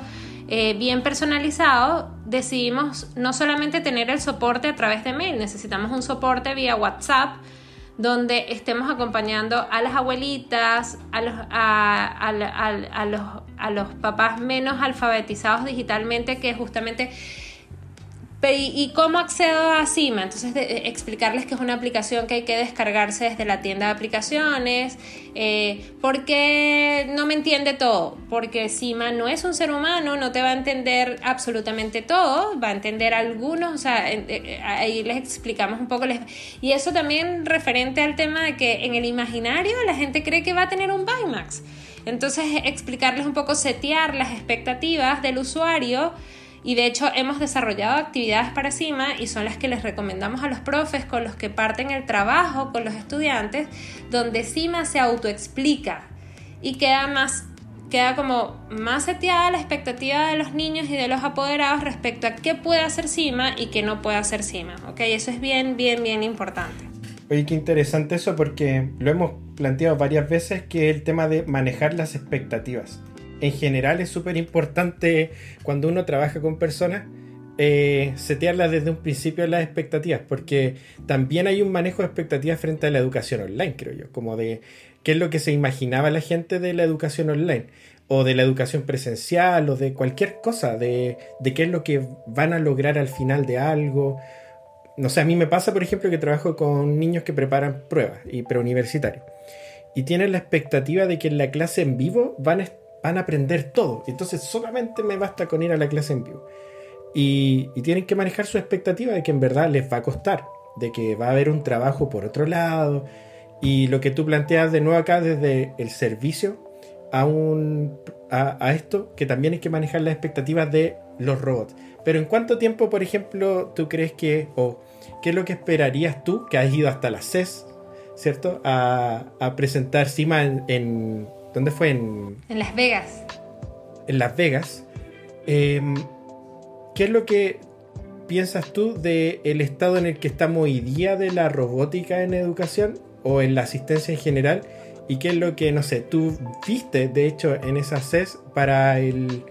eh, bien personalizado, decidimos no solamente tener el soporte a través de mail, necesitamos un soporte vía WhatsApp donde estemos acompañando a las abuelitas, a los, a, los, a los papás menos alfabetizados digitalmente, que justamente ¿Y cómo accedo a Cima? Entonces, explicarles que es una aplicación que hay que descargarse desde la tienda de aplicaciones. Eh, ¿Por qué no me entiende todo? Porque Cima no es un ser humano, no te va a entender absolutamente todo, va a entender algunos, o sea, eh, ahí les explicamos un poco. y eso también referente al tema de que en el imaginario la gente cree que va a tener un Bimax. Entonces, explicarles un poco, setear las expectativas del usuario y de hecho hemos desarrollado actividades para CIMA y son las que les recomendamos a los profes con los que parten el trabajo con los estudiantes, donde CIMA se autoexplica y queda más queda como más seteada la expectativa de los niños y de los apoderados respecto a qué puede hacer CIMA y qué no puede hacer CIMA, ¿ok? Eso es bien, bien, bien importante. Oye, qué interesante eso porque lo hemos planteado varias veces que el tema de manejar las expectativas en general es súper importante cuando uno trabaja con personas eh, setearlas desde un principio las expectativas, porque también hay un manejo de expectativas frente a la educación online, creo yo, como de qué es lo que se imaginaba la gente de la educación online, o de la educación presencial, o de cualquier cosa, de, de qué es lo que van a lograr al final de algo. No sé, a mí me pasa, por ejemplo, que trabajo con niños que preparan pruebas y preuniversitarios. Y tienen la expectativa de que en la clase en vivo van a van a aprender todo. Entonces solamente me basta con ir a la clase en vivo. Y, tienen que manejar su expectativa de que en verdad les va a costar, de que va a haber un trabajo por otro lado. Y lo que tú planteas de nuevo acá desde el servicio a, un, a, esto, que también hay que manejar las expectativas de los robots. Pero en cuánto tiempo, por ejemplo, tú crees que, o qué es lo que esperarías tú, que has ido hasta la CES, ¿cierto? A, presentar CIMA en ¿Dónde fue? En, en Las Vegas. En Las Vegas. Em, ¿Qué es lo que piensas tú del el estado en el que estamos hoy día de la robótica en educación o en la asistencia en general? ¿Y qué es lo que, no sé, tú viste, de hecho, en esa CES para el,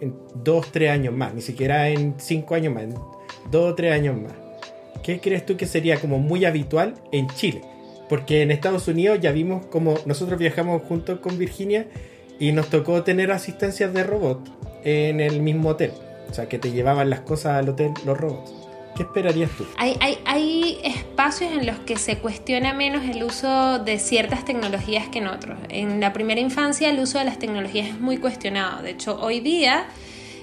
en dos, tres años más, ni siquiera en cinco años más, en dos o tres años más? ¿Qué crees tú que sería como muy habitual en Chile? Porque en Estados Unidos ya vimos como nosotros viajamos juntos con Virginia y nos tocó tener asistencias de robot en el mismo hotel. O sea, que te llevaban las cosas al hotel los robots. ¿Qué esperarías tú? Hay, hay, hay, espacios en los que se cuestiona menos el uso de ciertas tecnologías que en otros. En la primera infancia el uso de las tecnologías es muy cuestionado. De hecho, hoy día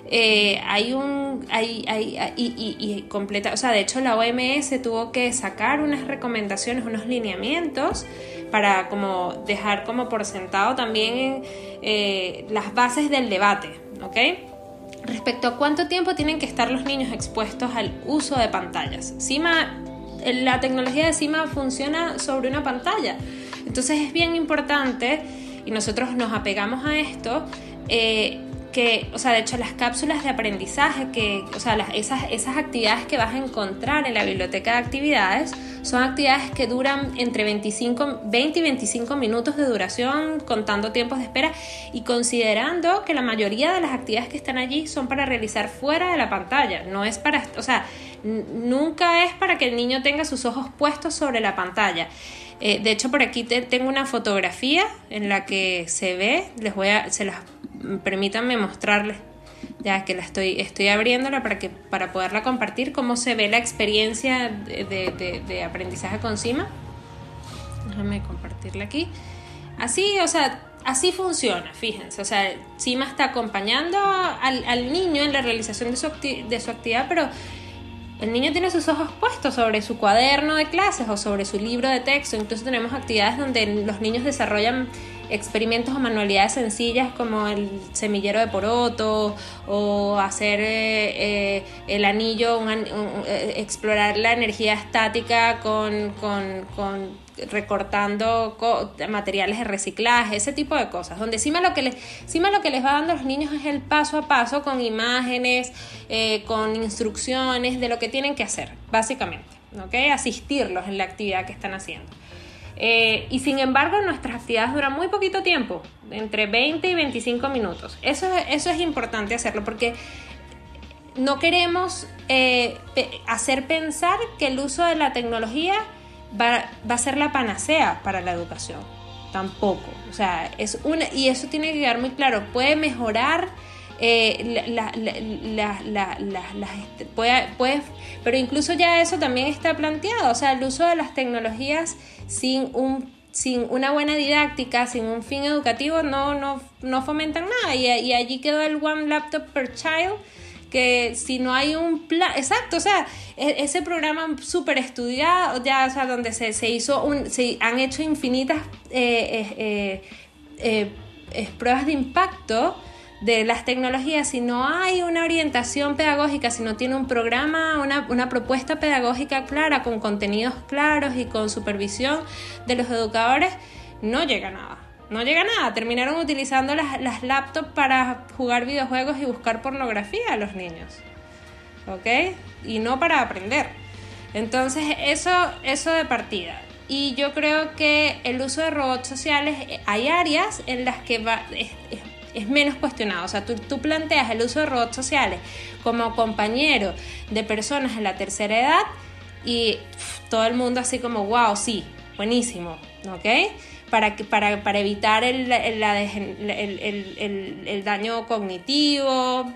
eh, hay un hay, hay, y, y, completa, o sea, de hecho la OMS tuvo que sacar unas recomendaciones, unos lineamientos para como dejar como por sentado también eh, las bases del debate, ¿ok? Respecto a cuánto tiempo tienen que estar los niños expuestos al uso de pantallas. CIMA, la tecnología de CIMA funciona sobre una pantalla, entonces es bien importante y nosotros nos apegamos a esto. Eh, que, o sea, de hecho las cápsulas de aprendizaje, que, o sea, esas, esas actividades que vas a encontrar en la biblioteca de actividades, son actividades que duran entre 25, 20 y 25 minutos de duración, contando tiempos de espera y considerando que la mayoría de las actividades que están allí son para realizar fuera de la pantalla, no es para, o sea, nunca es para que el niño tenga sus ojos puestos sobre la pantalla. Eh, de hecho, por aquí tengo una fotografía en la que se ve, les voy a, se las permítanme mostrarles, ya que la estoy, estoy abriéndola para, que, para poderla compartir, cómo se ve la experiencia de, aprendizaje con CIMA. Déjame compartirla aquí. Así, o sea, así funciona, fíjense. O sea, CIMA está acompañando al, al niño en la realización de su, de su actividad, pero el niño tiene sus ojos puestos sobre su cuaderno de clases o sobre su libro de texto. Incluso tenemos actividades donde los niños desarrollan experimentos o manualidades sencillas como el semillero de poroto o hacer eh, eh, el anillo, eh, explorar la energía estática con, recortando materiales de reciclaje, ese tipo de cosas, donde encima lo que les, encima lo que les va dando a los niños es el paso a paso con imágenes, con instrucciones de lo que tienen que hacer, básicamente, ¿ok? Asistirlos en la actividad que están haciendo. Eh, y sin embargo, nuestras actividades duran muy poquito tiempo, entre 20 y 25 minutos. Eso, eso es importante hacerlo porque no queremos eh, hacer pensar que el uso de la tecnología va, a ser la panacea para la educación. Tampoco. O sea, es una, y eso tiene que quedar muy claro. Puede mejorar. Eh, puede, puede, pero incluso ya eso también está planteado, o sea, el uso de las tecnologías sin un sin una buena didáctica, sin un fin educativo, no, no, no fomentan nada. Y, allí quedó el One Laptop per Child, que si no hay un plan, exacto, o sea, e, ese programa súper estudiado, ya, o sea, donde se, se hizo un, se han hecho infinitas eh, eh, eh, pruebas de impacto de las tecnologías, si no hay una orientación pedagógica, si no tiene un programa, una, propuesta pedagógica clara, con contenidos claros y con supervisión de los educadores, no llega nada. No llega nada. Terminaron utilizando las, las laptops para jugar videojuegos y buscar pornografía a los niños. ¿Ok? Y no para aprender. Entonces, eso, eso de partida. Y yo creo que el uso de robots sociales, eh, hay áreas en las que va, menos cuestionado. O sea, tú, planteas el uso de robots sociales como compañero de personas en la tercera edad y todo el mundo así como, wow, sí, buenísimo, ¿ok? Para, para, para evitar el, el, el, daño cognitivo,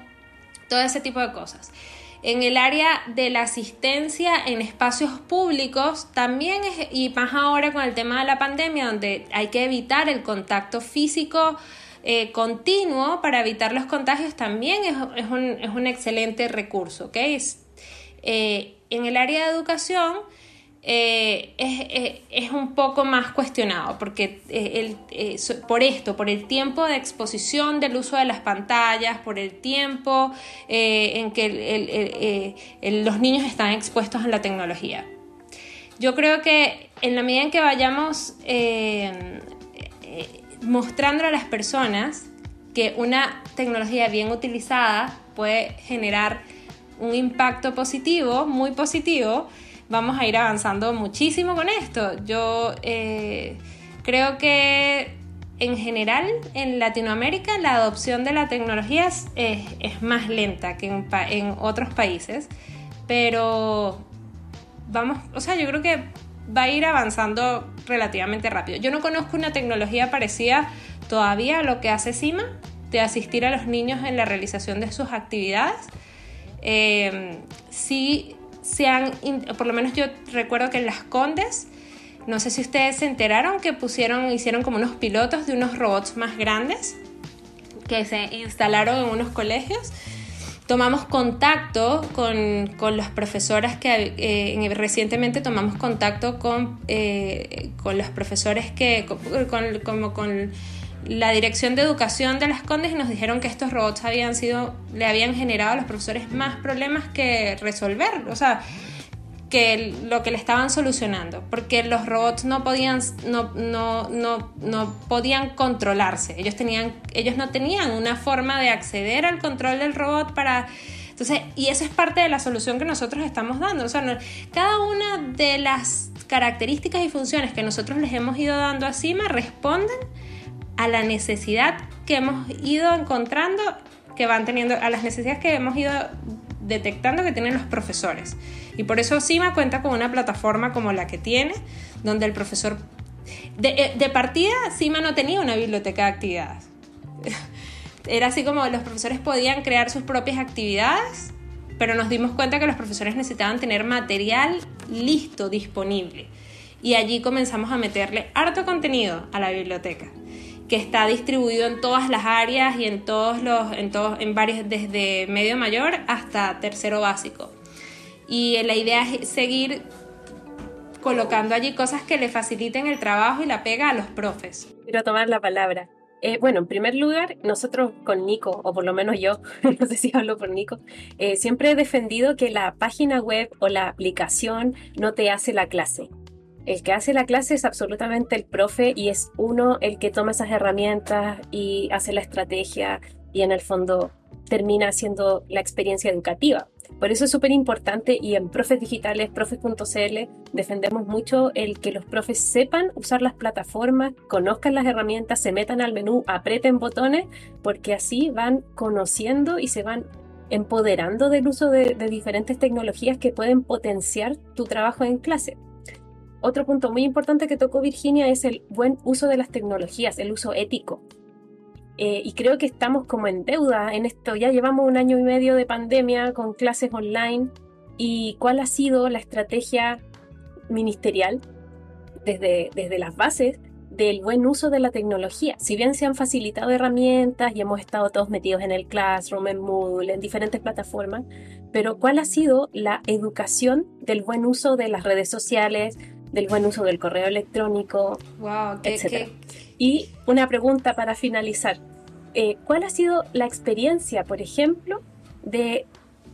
todo ese tipo de cosas. En el área de la asistencia en espacios públicos también es, y más ahora con el tema de la pandemia, donde hay que evitar el contacto físico eh, continuo para evitar los contagios también es, un, excelente recurso. ¿okay? Eh, en el área de educación eh, es, un poco más cuestionado porque el, por esto, por el tiempo de exposición del uso de las pantallas, por el tiempo en que los niños están expuestos a la tecnología. Yo creo que en la medida en que vayamos mostrando a las personas que una tecnología bien utilizada puede generar un impacto positivo, muy positivo, vamos a ir avanzando muchísimo con esto. Yo eh, creo que en general en Latinoamérica la adopción de la tecnología es, más lenta que en, otros países, pero vamos, o sea, yo creo que va a ir avanzando relativamente rápido. Yo no conozco una tecnología parecida todavía a lo que hace CIMA, de asistir a los niños en la realización de sus actividades. Eh, sí se han, por lo menos yo recuerdo que en Las Condes, no sé si ustedes se enteraron que pusieron, hicieron como unos pilotos de unos robots más grandes que se instalaron en unos colegios tomamos contacto con, con las profesoras que eh, recientemente tomamos contacto con, eh, con los profesores que, con, como con la dirección de educación de las Condes y nos dijeron que estos robots habían sido, le habían generado a los profesores más problemas que resolver. O sea, que lo que le estaban solucionando, porque los robots no podían, no, no, no, no, podían controlarse, ellos, tenían, ellos no tenían una forma de acceder al control del robot para... Entonces, y eso es parte de la solución que nosotros estamos dando. O sea, cada una de las características y funciones que nosotros les hemos ido dando a CIMA responden a la necesidad que hemos ido encontrando, que van teniendo, a las necesidades que hemos ido detectando que tienen los profesores. Y por eso CIMA cuenta con una plataforma como la que tiene, donde el profesor... De, eh, partida, CIMA no tenía una biblioteca de actividades. Era así como los profesores podían crear sus propias actividades, pero nos dimos cuenta que los profesores necesitaban tener material listo, disponible. Y allí comenzamos a meterle harto contenido a la biblioteca que está distribuido en todas las áreas y en todos los, en todos, en varios, desde medio mayor hasta tercero básico. Y la idea es seguir colocando allí cosas que le faciliten el trabajo y la pega a los profes. Quiero tomar la palabra. Eh, bueno, en primer lugar, nosotros con Nico, o por lo menos yo, no sé si hablo por Nico, eh, siempre he defendido que la página web o la aplicación no te hace la clase. El que hace la clase es absolutamente el profe y es uno el que toma esas herramientas y hace la estrategia y en el fondo termina haciendo la experiencia educativa. Por eso es súper importante y en Profes Digitales, profes.cl, defendemos mucho el que los profes sepan usar las plataformas, conozcan las herramientas, se metan al menú, aprieten botones, porque así van conociendo y se van empoderando del uso de, de diferentes tecnologías que pueden potenciar tu trabajo en clase. Otro punto muy importante que tocó Virginia es el buen uso de las tecnologías, el uso ético. Eh, y creo que estamos como en deuda en esto. Ya llevamos un año y medio de pandemia con clases online. ¿Y cuál ha sido la estrategia ministerial desde, desde las bases del buen uso de la tecnología? Si bien se han facilitado herramientas y hemos estado todos metidos en el Classroom, en Moodle, en diferentes plataformas, pero ¿cuál ha sido la educación del buen uso de las redes sociales, del buen uso del correo electrónico, wow, etc. Y una pregunta para finalizar. Eh, ¿Cuál ha sido la experiencia, por ejemplo, de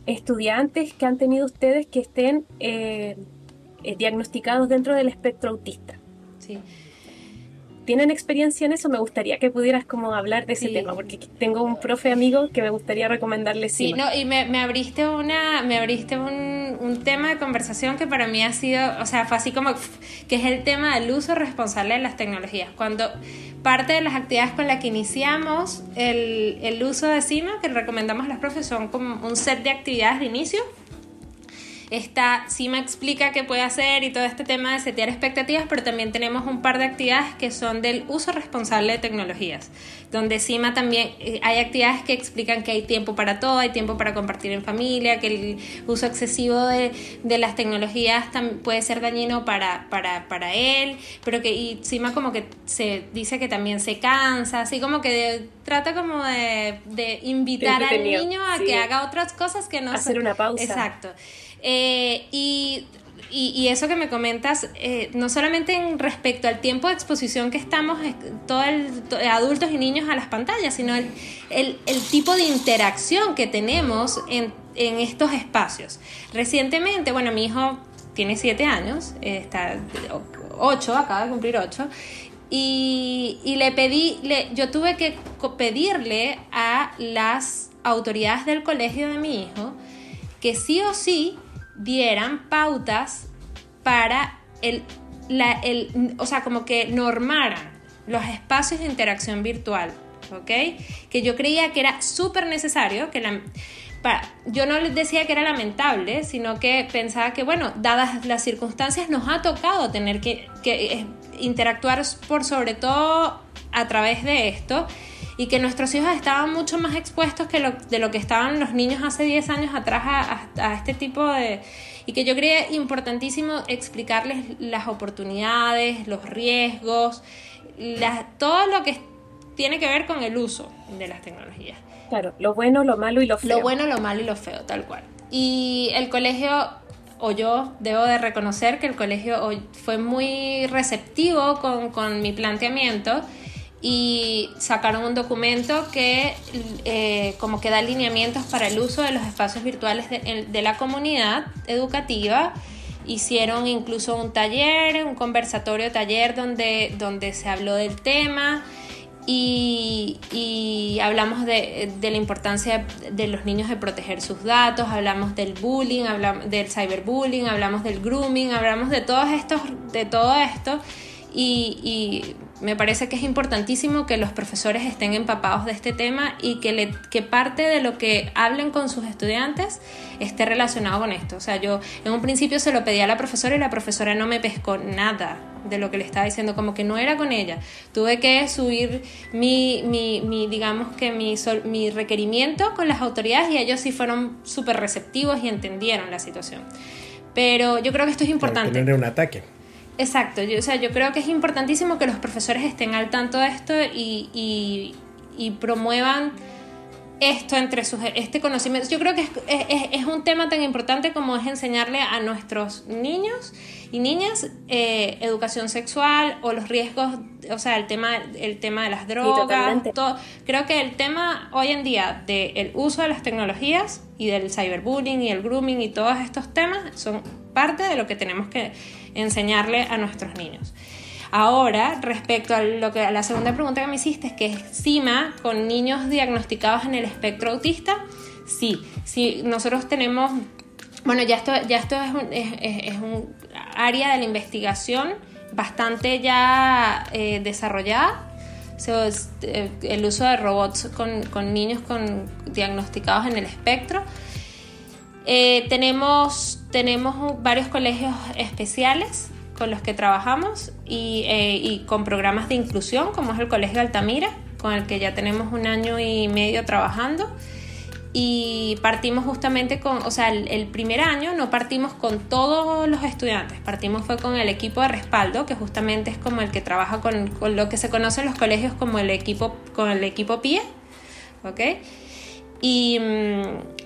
estudiantes que han tenido ustedes que estén eh, eh, diagnosticados dentro del espectro autista? Sí tienen experiencia en eso, me gustaría que pudieras como hablar de ese tema, porque tengo un profe amigo que me gustaría recomendarle. Sí, no, y me, me, abriste una, me abriste un, un, tema de conversación que para mí ha sido, o sea, fue así como, que es el tema del uso responsable de las tecnologías. Cuando parte de las actividades con las que iniciamos el, el uso de CIMA, que recomendamos a los profes, son como un set de actividades de inicio Está, sí me explica qué puede hacer y todo este tema de setear expectativas, pero también tenemos un par de actividades que son del uso responsable de tecnologías, donde CIMA también eh, hay actividades que explican que hay tiempo para todo, hay tiempo para compartir en familia, que el uso excesivo de, de las tecnologías puede ser dañino para, para, para él, pero que y CIMA como que se dice que también se cansa, así como que trata como de, de invitar al niño a que haga otras cosas que no... Hacer una pausa. Exacto. Eh, y, y, eso que me comentas, eh, no solamente en respecto al tiempo de exposición que estamos eh, todo el, adultos y niños a las pantallas, sino el, el, el tipo de interacción que tenemos en, en, estos espacios. Recientemente, bueno, mi hijo tiene siete años, está ocho, acaba de cumplir ocho, y, y, le pedí, le, yo tuve que pedirle a las autoridades del colegio de mi hijo que sí o sí dieran pautas para el, la, el, o sea, como que normaran los espacios de interacción virtual, ¿ok? Que yo creía que era súper necesario, que la, para, yo no les decía que era lamentable, sino que pensaba que, bueno, dadas las circunstancias, nos ha tocado tener que, que eh, interactuar por sobre todo a través de esto y que nuestros hijos estaban mucho más expuestos que lo, de lo que estaban los niños hace 10 años atrás a, este tipo de... Y que yo creía importantísimo explicarles las oportunidades, los riesgos, todo lo que tiene que ver con el uso de las tecnologías. Claro, lo bueno, lo malo y lo feo. Lo bueno, lo malo y lo feo, tal cual. Y el colegio o yo debo de reconocer que el colegio fue muy receptivo con, con mi planteamiento y sacaron un documento que eh, como que da lineamientos para el uso de los espacios virtuales de, la comunidad educativa. Hicieron incluso un taller, un conversatorio taller donde, donde se habló del tema y, hablamos de, la importancia de los niños de proteger sus datos, hablamos del bullying, hablamos del cyberbullying, hablamos del grooming, hablamos de todos estos, de todo esto y me parece que es importantísimo que los profesores estén empapados de este tema y que, le, que parte de lo que hablen con sus estudiantes esté relacionado con esto. O sea, yo en un principio se lo pedí a la profesora y la profesora no me pescó nada de lo que le estaba diciendo, como que no era con ella. Tuve que subir mi, mi, mi digamos que mi, mi requerimiento con las autoridades y ellos sí fueron súper receptivos y entendieron la situación. Pero yo creo que esto es importante. tener un ataque. Exacto, yo, o sea, yo creo que es importantísimo que los profesores estén al tanto de esto y, promuevan esto entre sus este conocimiento. Yo creo que es, un tema tan importante como es enseñarle a nuestros niños y niñas eh, educación sexual o los riesgos, o sea, el tema, el tema de las drogas. todo. Creo que el tema hoy en día del uso de las tecnologías y del cyberbullying y el grooming y todos estos temas son parte de lo que tenemos que enseñarle a nuestros niños. Ahora, respecto a, lo que, a la segunda pregunta que me hiciste, es que encima con niños diagnosticados en el espectro autista, sí, sí, nosotros tenemos, bueno, ya esto, ya esto es, un, es, un área de la investigación bastante ya eh, desarrollada. Eh, el uso de robots con, con niños con, diagnosticados en el espectro. Eh, tenemos, tenemos varios colegios especiales con los que trabajamos eh, y, con programas de inclusión, como es el Colegio Altamira, con el que ya tenemos un año y medio trabajando. Y partimos justamente con, o sea, el, primer año no partimos con todos los estudiantes, partimos fue con el equipo de respaldo, que justamente es como el que trabaja con, con lo que se conoce en los colegios como el equipo, con el equipo PIE, ¿ok? Y, mm,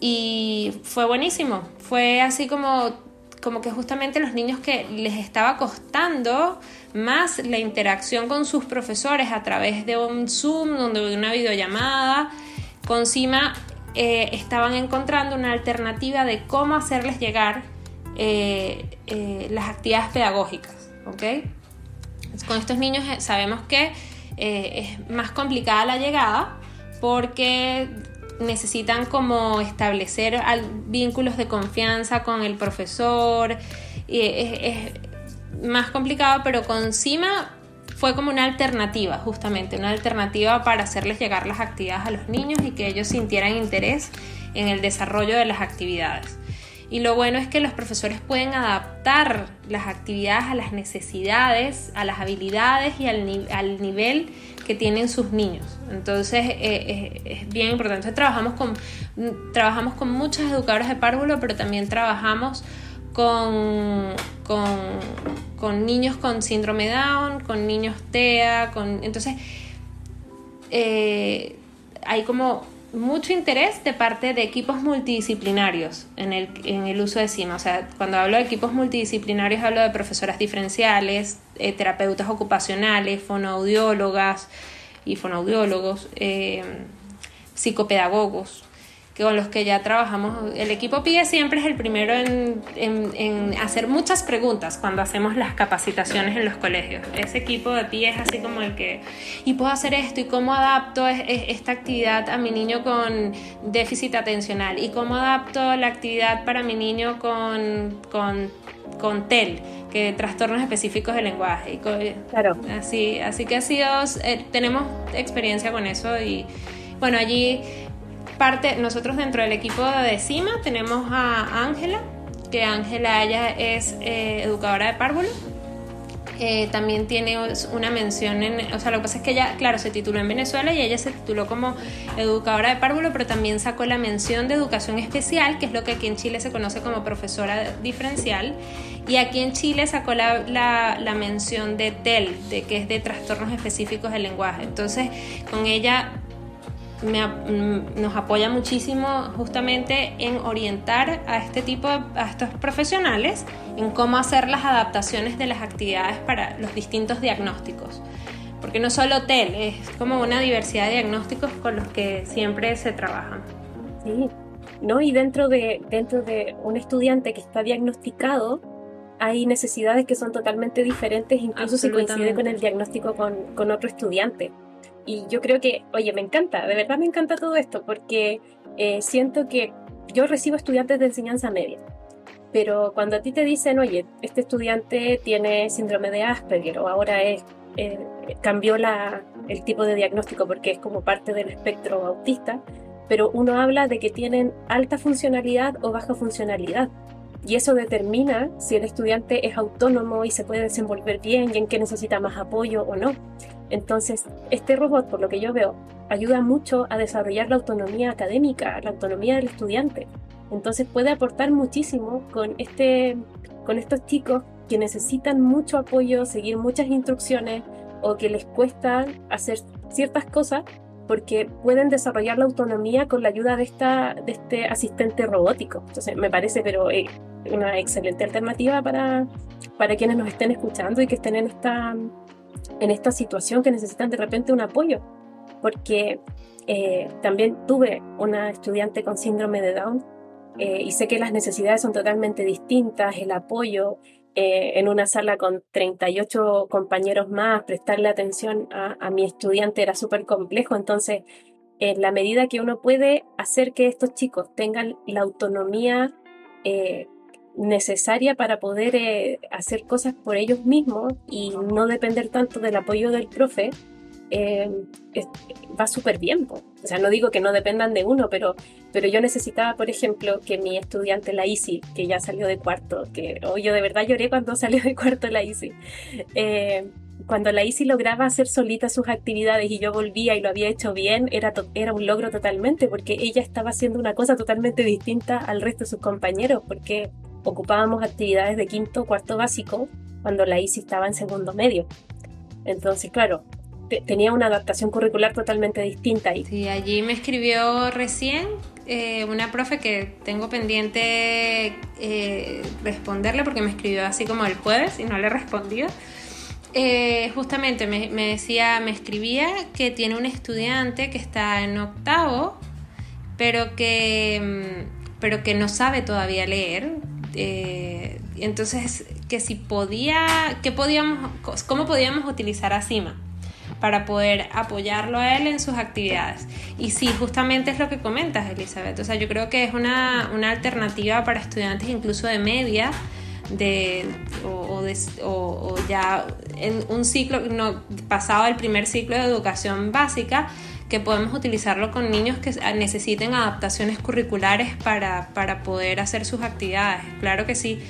y fue buenísimo. Fue así como, como que justamente los niños que les estaba costando más la interacción con sus profesores a través de un Zoom, de una videollamada, con CIMA eh, estaban encontrando una alternativa de cómo hacerles llegar eh, eh, las actividades pedagógicas. Con estos niños sabemos que es más complicada la llegada porque necesitan como establecer vínculos de confianza con el profesor. es, más complicado, pero con CIMA fue como una alternativa, justamente, una alternativa para hacerles llegar las actividades a los niños y que ellos sintieran interés en el desarrollo de las actividades. Y lo bueno es que los profesores pueden adaptar las actividades a las necesidades, a las habilidades y al, al nivel que tienen sus niños. Entonces eh, eh, es bien importante. Trabajamos con, trabajamos con muchas educadoras de párvulo, pero también trabajamos con, con, niños con síndrome Down, con niños TEA, con, entonces eh, hay como mucho interés de parte de equipos multidisciplinarios en el, en el uso de CIMA. O sea, cuando hablo de equipos multidisciplinarios hablo de profesoras diferenciales, eh, terapeutas ocupacionales, fonoaudiólogas y fonoaudiólogos, eh, psicopedagogos, con los que ya trabajamos. El equipo PIE siempre es el primero en, hacer muchas preguntas cuando hacemos las capacitaciones en los colegios. Ese equipo de PIE es así como el que, ¿y puedo hacer esto? ¿Y cómo adapto esta actividad a mi niño con déficit atencional? ¿Y cómo adapto la actividad para mi niño con, con, con TEL? que trastornos específicos del lenguaje. Claro. Así, así que ha sido, eh, tenemos experiencia con eso y bueno, allí parte, nosotros dentro del equipo de CIMA tenemos a Ángela, que Ángela ella es eh, educadora de párvulo. Eh, también tiene una mención en, o sea, lo que pasa es que ella, claro, se tituló en Venezuela y ella se tituló como educadora de párvulo, pero también sacó la mención de educación especial, que es lo que aquí en Chile se conoce como profesora diferencial, y aquí en Chile sacó la, la, la mención de TEL, de que es de trastornos específicos del lenguaje. Entonces, con ella Mm, nos apoya muchísimo justamente en orientar a este tipo, a estos profesionales, en cómo hacer las adaptaciones de las actividades para los distintos diagnósticos. Porque no solo TEL, es como una diversidad de diagnósticos con los que siempre se trabajan. Sí, ¿no? Y dentro de, dentro de un estudiante que está diagnosticado, hay necesidades que son totalmente diferentes, incluso si coincide con el diagnóstico con, con otro estudiante. Y yo creo que, oye, me encanta, de verdad me encanta todo esto, porque eh, siento que yo recibo estudiantes de enseñanza media, pero cuando a ti te dicen, oye, este estudiante tiene síndrome de Asperger o ahora eh, cambió el tipo de diagnóstico porque es como parte del espectro autista, pero uno habla de que tienen alta funcionalidad o baja funcionalidad. Y eso determina si el estudiante es autónomo y se puede desenvolver bien y en qué necesita más apoyo o no. Entonces, este robot, por lo que yo veo, ayuda mucho a desarrollar la autonomía académica, la autonomía del estudiante. Entonces puede aportar muchísimo con, este, con estos chicos que necesitan mucho apoyo, seguir muchas instrucciones o que les cuesta hacer ciertas cosas porque pueden desarrollar la autonomía con la ayuda de, esta, de este asistente robótico. Entonces me parece pero eh, una excelente alternativa para, para quienes nos estén escuchando y que estén en esta, en esta situación que necesitan de repente un apoyo. Porque eh, también tuve una estudiante con síndrome de Down eh, y sé que las necesidades son totalmente distintas, el apoyo eh, en una sala con 38 compañeros más, prestarle atención a, mi estudiante era súper complejo, entonces en la medida que uno puede hacer que estos chicos tengan la autonomía eh, necesaria para poder hacer cosas por ellos mismos y no depender tanto del apoyo del profe, Em, va súper bien. O sea, no digo que no dependan de uno, pero, pero yo necesitaba, por ejemplo, que mi estudiante, la Isi, que ya salió de cuarto, que oh, yo de verdad lloré cuando salió de cuarto la Isi. Eh, cuando la Isi lograba hacer solita sus actividades y yo volvía y lo había hecho bien, era, era un logro totalmente, porque ella estaba haciendo una cosa totalmente distinta al resto de sus compañeros, porque ocupábamos actividades de quinto cuarto básico cuando la Isi estaba en segundo medio. Entonces, claro, tenía una adaptación curricular totalmente distinta. Y... Sí, allí me escribió recién eh, una profe que tengo pendiente eh, responderle porque me escribió así como el jueves y no le he respondido. Eh, justamente me, me, decía, me escribía que tiene un estudiante que está en octavo, pero que, mm, pero que no sabe todavía leer. entonces, que si podía, que podíamos, cómo podíamos utilizar a CIMA para poder apoyarlo a él en sus actividades. Y sí, justamente es lo que comentas, Elizabeth. O sea, yo creo que es una, una alternativa para estudiantes incluso de media. De, o, o, ya en un ciclo, no, pasado el primer ciclo de educación básica, que podemos utilizarlo con niños que necesiten adaptaciones curriculares para, para poder hacer sus actividades. Claro que sí.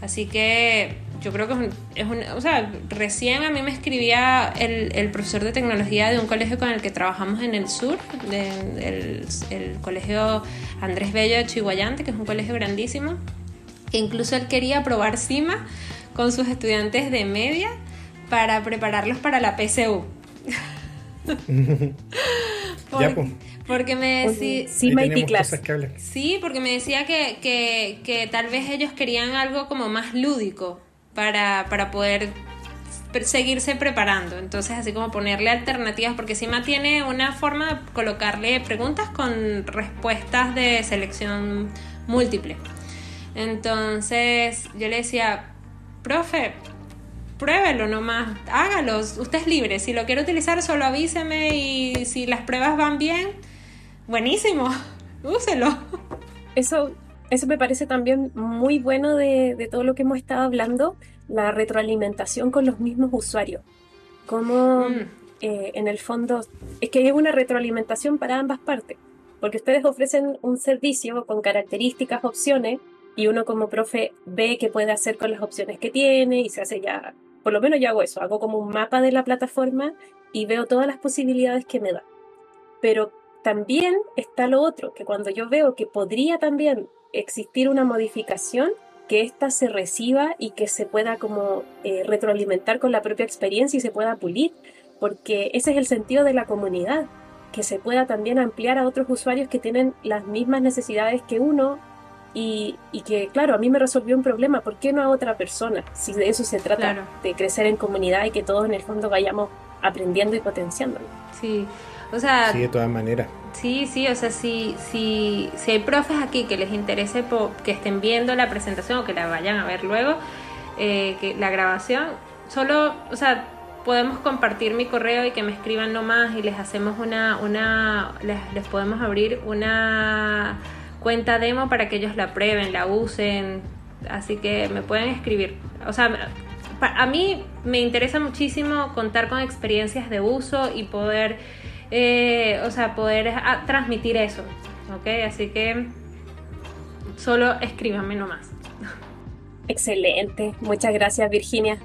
Así que yo creo que es un, o sea, recién a mí me escribía el, el, profesor de tecnología de un colegio con el que trabajamos en el sur, del el colegio Andrés Bello de Chihuayante, que es un colegio grandísimo, que incluso él quería probar CIMA con sus estudiantes de media para prepararlos para la PSU. ya, pues. Porque me decía... Sí, sí, porque me decía que, que, que tal vez ellos querían algo como más lúdico para, para poder seguirse preparando. Entonces, así como ponerle alternativas, porque CIMA tiene una forma de colocarle preguntas con respuestas de selección múltiple. Entonces, yo le decía, profe, pruébelo nomás, hágalo, usted es libre. Si lo quiere utilizar, solo avíseme y si las pruebas van bien, buenísimo, úselo. Eso eso me parece también muy bueno de, todo lo que hemos estado hablando, la retroalimentación con los mismos usuarios. Como mm. eh, en el fondo es que hay una retroalimentación para ambas partes, porque ustedes ofrecen un servicio con características, opciones, y uno como profe ve qué puede hacer con las opciones que tiene y se hace ya, por lo menos yo hago eso, hago como un mapa de la plataforma y veo todas las posibilidades que me da. Pero también está lo otro, que cuando yo veo que podría también existir una modificación que ésta se reciba y que se pueda como eh, retroalimentar con la propia experiencia y se pueda pulir, porque ese es el sentido de la comunidad, que se pueda también ampliar a otros usuarios que tienen las mismas necesidades que uno y, que, claro, a mí me resolvió un problema, ¿por qué no a otra persona? Si de eso se trata, de crecer en comunidad y que todos en el fondo vayamos aprendiendo y potenciándolo. Sí, o sea... Sí, de todas maneras. Sí, sí, o sea, si, si, si hay profes aquí que les interese que estén viendo la presentación o que la vayan a ver luego, eh, que la grabación, solo, o sea, podemos compartir mi correo y que me escriban nomás y les hacemos una, una les, les podemos abrir una cuenta demo para que ellos la prueben, la usen, así que me pueden escribir. O sea, a mí me interesa muchísimo contar con experiencias de uso y poder, eh, o sea, poder ah, transmitir eso, ¿ok? Así que solo escríbanme nomás. Excelente, muchas gracias Virginia.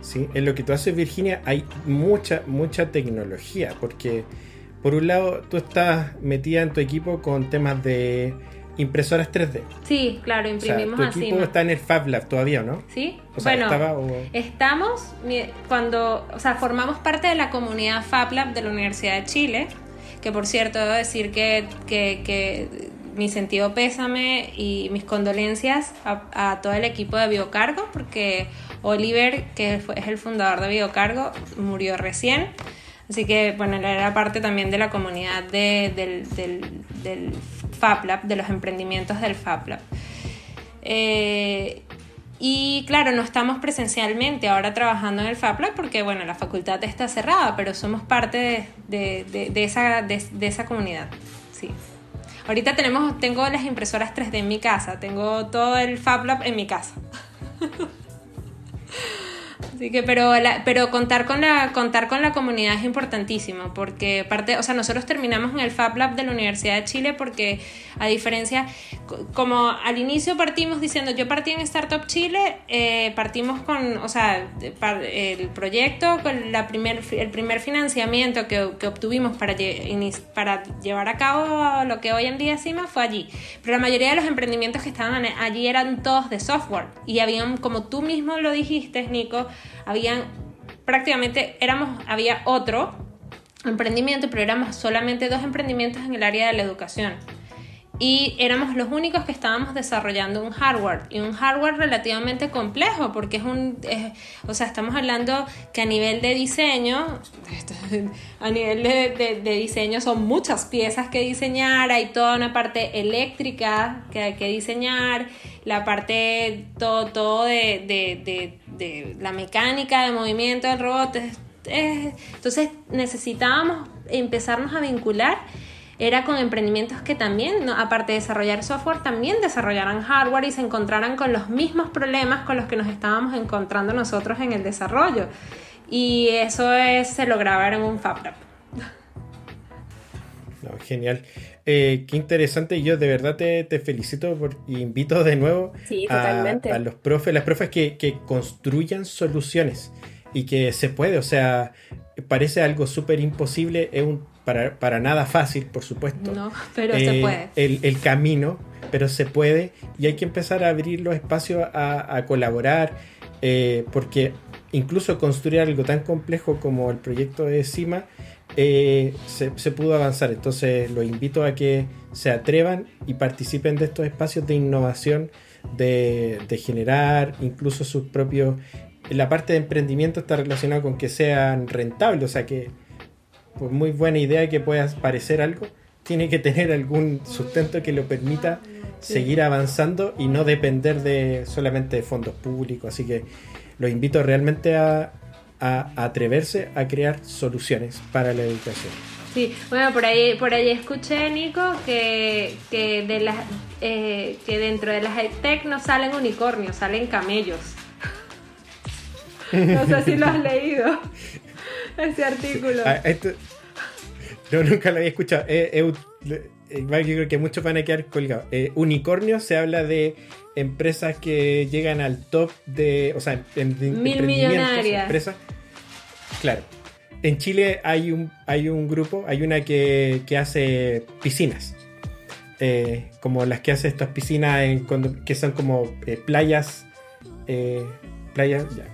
Sí, en lo que tú haces Virginia hay mucha, mucha tecnología, porque por un lado tú estás metida en tu equipo con temas de impresoras 3D. Sí, claro, imprimimos o tu equipo está en el Fab Lab todavía, ¿no? Sí, bueno, estamos cuando, o sea, formamos parte de la comunidad Fab Lab de la Universidad de Chile, que por cierto debo decir que, que, mi sentido pésame y mis condolencias a, todo el equipo de Biocargo, porque Oliver, que es el fundador de Biocargo, murió recién. Así que, bueno, era parte también de la comunidad de, del, del, del Fab Lab, de los emprendimientos del Fab Lab. Eh, y claro, no estamos presencialmente ahora trabajando en el Fab Lab porque, bueno, la facultad está cerrada, pero somos parte de, de, esa, de, esa comunidad. Sí. Ahorita tenemos, tengo las impresoras 3D en mi casa, tengo todo el Fab Lab en mi casa. Así que, pero, pero contar, con la, contar con la comunidad es importantísimo, porque parte, o sea, nosotros terminamos en el Fab Lab de la Universidad de Chile porque, a diferencia, como al inicio partimos diciendo, yo partí en Startup Chile, eh, partimos con, o sea, el proyecto, con la primer, el primer financiamiento que, que obtuvimos para, para llevar a cabo lo que hoy en día CIMA fue allí. Pero la mayoría de los emprendimientos que estaban allí eran todos de software y habían, como tú mismo lo dijiste, Nico, habían prácticamente, éramos, había otro emprendimiento, pero éramos solamente dos emprendimientos en el área de la educación. Y éramos los únicos que estábamos desarrollando un hardware y un hardware relativamente complejo porque es un, o sea, estamos hablando que a nivel de diseño, a nivel de, de, diseño son muchas piezas que diseñar, hay toda una parte eléctrica que hay que diseñar, la parte, todo, todo de, de de la mecánica de movimiento del robot. entonces necesitábamos empezarnos a vincular. Era con emprendimientos que también, aparte de desarrollar software, también desarrollaran hardware y se encontraran con los mismos problemas con los que nos estábamos encontrando nosotros en el desarrollo. Y eso es, se lograba en un FabLab. genial. Eh, qué interesante. Yo de verdad te, felicito por, y invito de nuevo a, los profes, las profes que, construyan soluciones y que se puede. O sea, parece algo súper imposible, es un, para, nada fácil, por supuesto. No, pero se eh, puede. El, camino, pero se puede y hay que empezar a abrir los espacios a, colaborar, eh, porque incluso construir algo tan complejo como el proyecto de CIMA eh, se, pudo avanzar. Entonces los invito a que se atrevan y participen de estos espacios de innovación, de, generar incluso sus propios... La parte de emprendimiento está relacionada con que sean rentables, o sea que por muy buena idea que pueda parecer algo, tiene que tener algún sustento que lo permita seguir avanzando y no depender de solamente de fondos públicos. Así que los invito realmente a, a atreverse a crear soluciones para la educación. Sí, bueno, por ahí, por ahí escuché, Nico, que, que, de las, eh, que dentro de las tech no salen unicornios, salen camellos. No sé si lo has leído, ese artículo. Ah, yo nunca lo había escuchado. Eh, eh, yo creo que muchos van a quedar colgados. unicornio se habla de empresas que llegan al top de, o sea, en, Mil millonarias. Empresas. Claro. En Chile hay un, hay un grupo, hay una que, hace piscinas. Eh, como las que hace estas piscinas en, que son como eh, playas. Eh, playas, ya.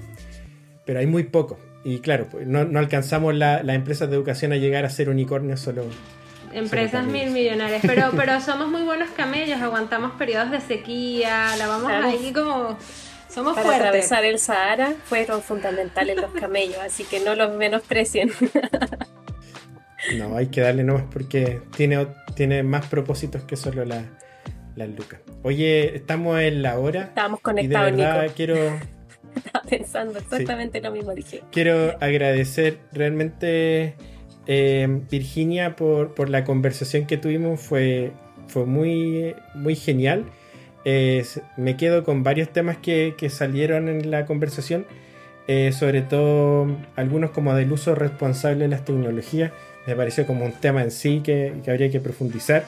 Pero hay muy poco. Y claro, pues, no, alcanzamos las empresas de educación a llegar a ser unicornios solo Empresas mil millonarias, pero, pero somos muy buenos camellos, aguantamos periodos de sequía, la vamos ahí como... Somos Para atravesar el Sahara fueron fundamentales los camellos, así que no los menosprecien. no, hay que darle nomás porque tiene, tiene más propósitos que solo la, las lucas. Oye, estamos en la hora. Estábamos conectados, y de verdad Nico. quiero Estaba pensando exactamente lo mismo, dije. Quiero agradecer realmente eh, Virginia por, por la conversación que tuvimos. Fue, fue muy, muy genial. Eh, me quedo con varios temas que, que salieron en la conversación. eh, sobre todo algunos como del uso responsable de las tecnologías. Me pareció como un tema en sí que, que habría que profundizar.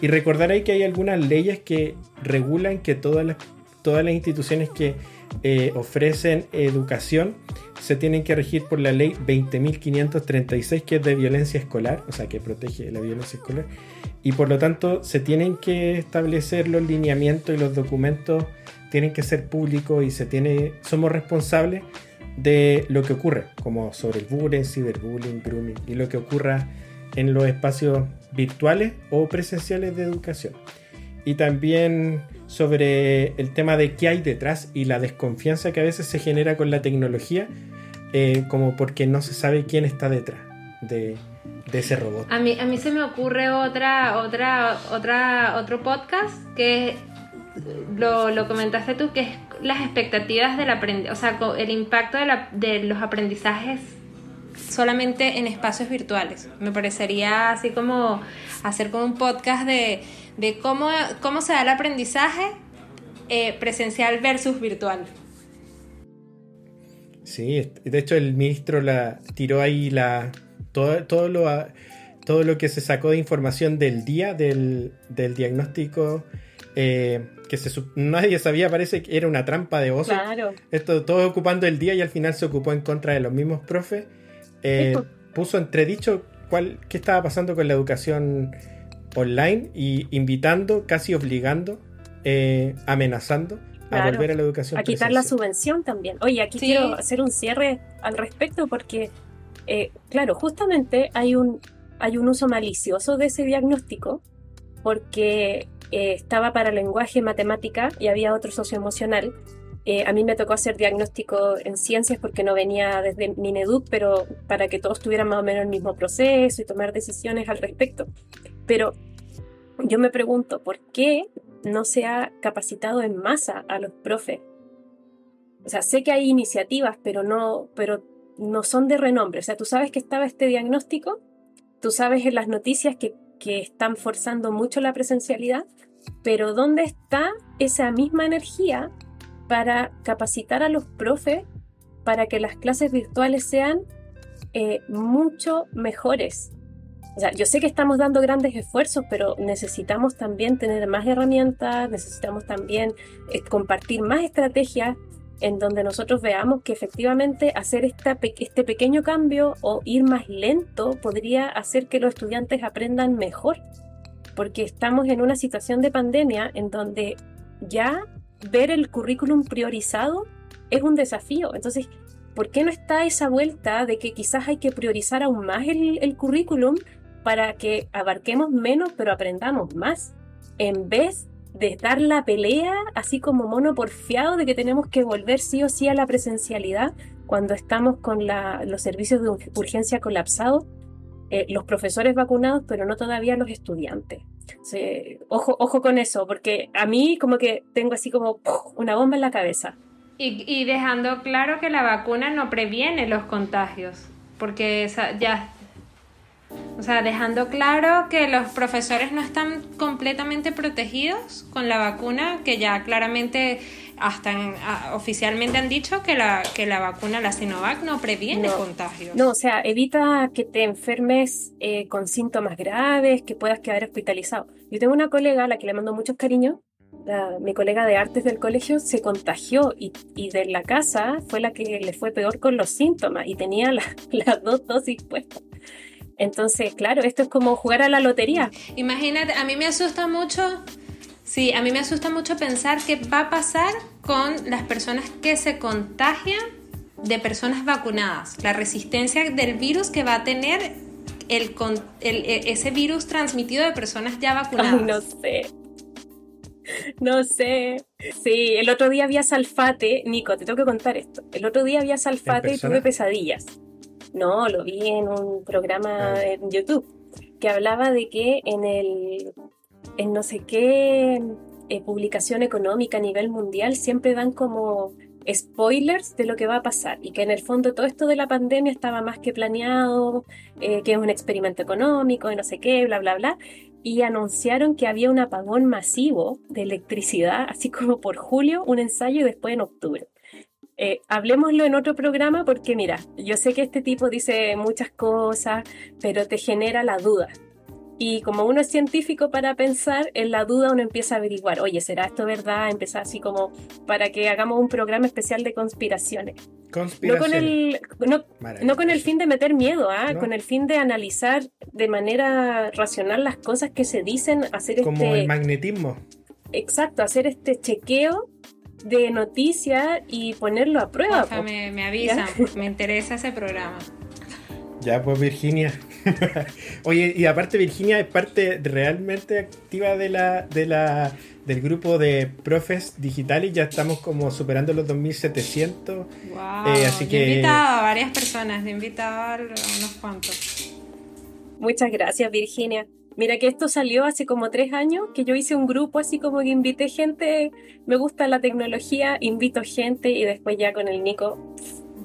Y recordar ahí que hay algunas leyes que regulan que todas las, todas las instituciones que eh, ofrecen educación se tienen que regir por la ley 20.536 que es de violencia escolar, o sea que protege la violencia escolar y por lo tanto se tienen que establecer los lineamientos y los documentos tienen que ser públicos y se tiene somos responsables de lo que ocurre, como sobre el bullying, ciberbullying, grooming y lo que ocurra en los espacios virtuales o presenciales de educación. Y también sobre el tema de qué hay detrás y la desconfianza que a veces se genera con la tecnología, eh, como porque no se sabe quién está detrás de, ese robot. A mí, a mí se me ocurre otra, otra, otra, otro podcast que lo, lo comentaste tú, que es las expectativas del aprendizaje, o sea, el impacto de, la- de los aprendizajes solamente en espacios virtuales. Me parecería así como hacer como un podcast de, de cómo, cómo se da el aprendizaje eh, presencial versus virtual. Sí, de hecho el ministro la tiró ahí la todo, todo lo todo lo que se sacó de información del día del, del diagnóstico eh, que se, nadie sabía parece que era una trampa de oso Claro. esto todo ocupando el día y al final se ocupó en contra de los mismos profes Eh, Sí, puso entredicho cuál, qué estaba pasando con la educación online y invitando, casi obligando, eh, amenazando a Claro. volver a la educación a quitar la subvención también. Oye, aquí Sí. quiero hacer un cierre al respecto porque, eh, claro, justamente hay un, hay un uso malicioso de ese diagnóstico porque eh, estaba para lenguaje, matemática y había otro socioemocional. Eh, a mí me tocó hacer diagnóstico en ciencias porque no venía desde Mineduc, pero para que todos tuvieran más o menos el mismo proceso y tomar decisiones al respecto. Pero yo me pregunto, ¿por qué no se ha capacitado en masa a los profes? O sea, sé que hay iniciativas, pero no, pero no son de renombre. O sea, tú sabes que estaba este diagnóstico, tú sabes en las noticias que, que están forzando mucho la presencialidad, pero ¿dónde está esa misma energía para capacitar a los profes para que las clases virtuales sean eh, mucho mejores? Sea, yo sé que estamos dando grandes esfuerzos, pero necesitamos también tener más herramientas, necesitamos también eh, compartir más estrategias en donde nosotros veamos que efectivamente hacer esta este pequeño cambio o ir más lento podría hacer que los estudiantes aprendan mejor. Porque estamos en una situación de pandemia en donde ya ver el currículum priorizado es un desafío. Entonces, ¿por qué no está esa vuelta de que quizás hay que priorizar aún más el, el currículum para que abarquemos menos pero aprendamos más? En vez de dar la pelea así como mono porfiado de que tenemos que volver sí o sí a la presencialidad cuando estamos con la- los servicios de ur- urgencia colapsados, eh, los profesores vacunados, pero no todavía los estudiantes. Sí, ojo, ojo con eso, porque a mí como que tengo así como una bomba en la cabeza. Y, y dejando claro que la vacuna no previene los contagios, porque esa- ya, o sea, dejando claro que los profesores no están completamente protegidos con la vacuna, que ya claramente hasta en- a- oficialmente han dicho que la, que la vacuna, la Sinovac, no previene No. contagios. No, o sea, evita que te enfermes eh, con síntomas graves, que puedas quedar hospitalizado. Yo tengo una colega a la que le mando muchos cariños, la- mi colega de artes del colegio se contagió y, y de la casa fue la que le fue peor con los síntomas y tenía la- las dos dosis puestas. Entonces, claro, esto es como jugar a la lotería. Imagínate, a mí me asusta mucho, sí, a mí me asusta mucho pensar qué va a pasar con las personas que se contagian de personas vacunadas, la resistencia del virus que va a tener el, e- ese virus transmitido de personas ya vacunadas. Ay, no sé. No sé. Sí, el otro día había salfate. Nico, te tengo que contar esto. El otro día había salfate y tuve pesadillas. No, lo vi en un programa Ah. en YouTube que hablaba de que en el en no sé qué eh, publicación económica a nivel mundial siempre dan como spoilers de lo que va a pasar y que en el fondo todo esto de la pandemia estaba más que planeado, eh, que es un experimento económico y no sé qué, bla, bla, bla. Y anunciaron que había un apagón masivo de electricidad, así como por julio, un ensayo y después en octubre. Eh, hablemoslo en otro programa porque mira, yo sé que este tipo dice muchas cosas, pero te genera la duda. Y como uno es científico para pensar, en la duda uno empieza a averiguar, oye, ¿será esto verdad? Empezar así como para que hagamos un programa especial de conspiraciones. No con el, no, con el fin de meter miedo, ¿ah? con el fin de analizar de manera racional las cosas que se dicen, hacer como este... el magnetismo. Exacto, hacer este chequeo de noticias y ponerlo a prueba. me, me avisan, me interesa ese programa. Ya, pues Virginia. Oye, y aparte Virginia es parte realmente activa de la, de la, del grupo de profes digitales. Ya estamos como superando los 2700. Wow, eh, así que... he invitado a varias personas, he invitado a unos cuantos. Muchas gracias Virginia. Mira que esto salió hace como tres años, que yo hice un grupo así como que invité gente, me gusta la tecnología, invito gente y después ya con el Nico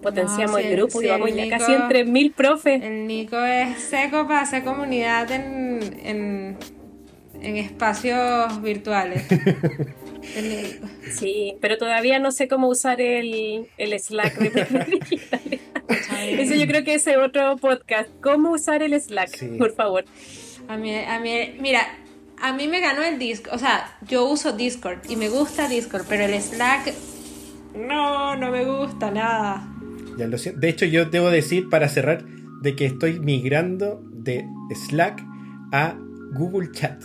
potenciamos el grupo y vamos ya casi en 3.000 profes. El Nico es seco para hacer comunidad en, en, espacios virtuales. sí, pero todavía no sé cómo usar el, el Slack de Eso yo creo que es otro podcast. ¿Cómo usar el Slack? Por favor. A mí, a mí, mira, a mí me ganó el Discord. O sea, yo uso Discord y me gusta Discord, pero el Slack no, no me gusta nada. De hecho, yo debo decir para cerrar de que estoy migrando de Slack a Google Chat.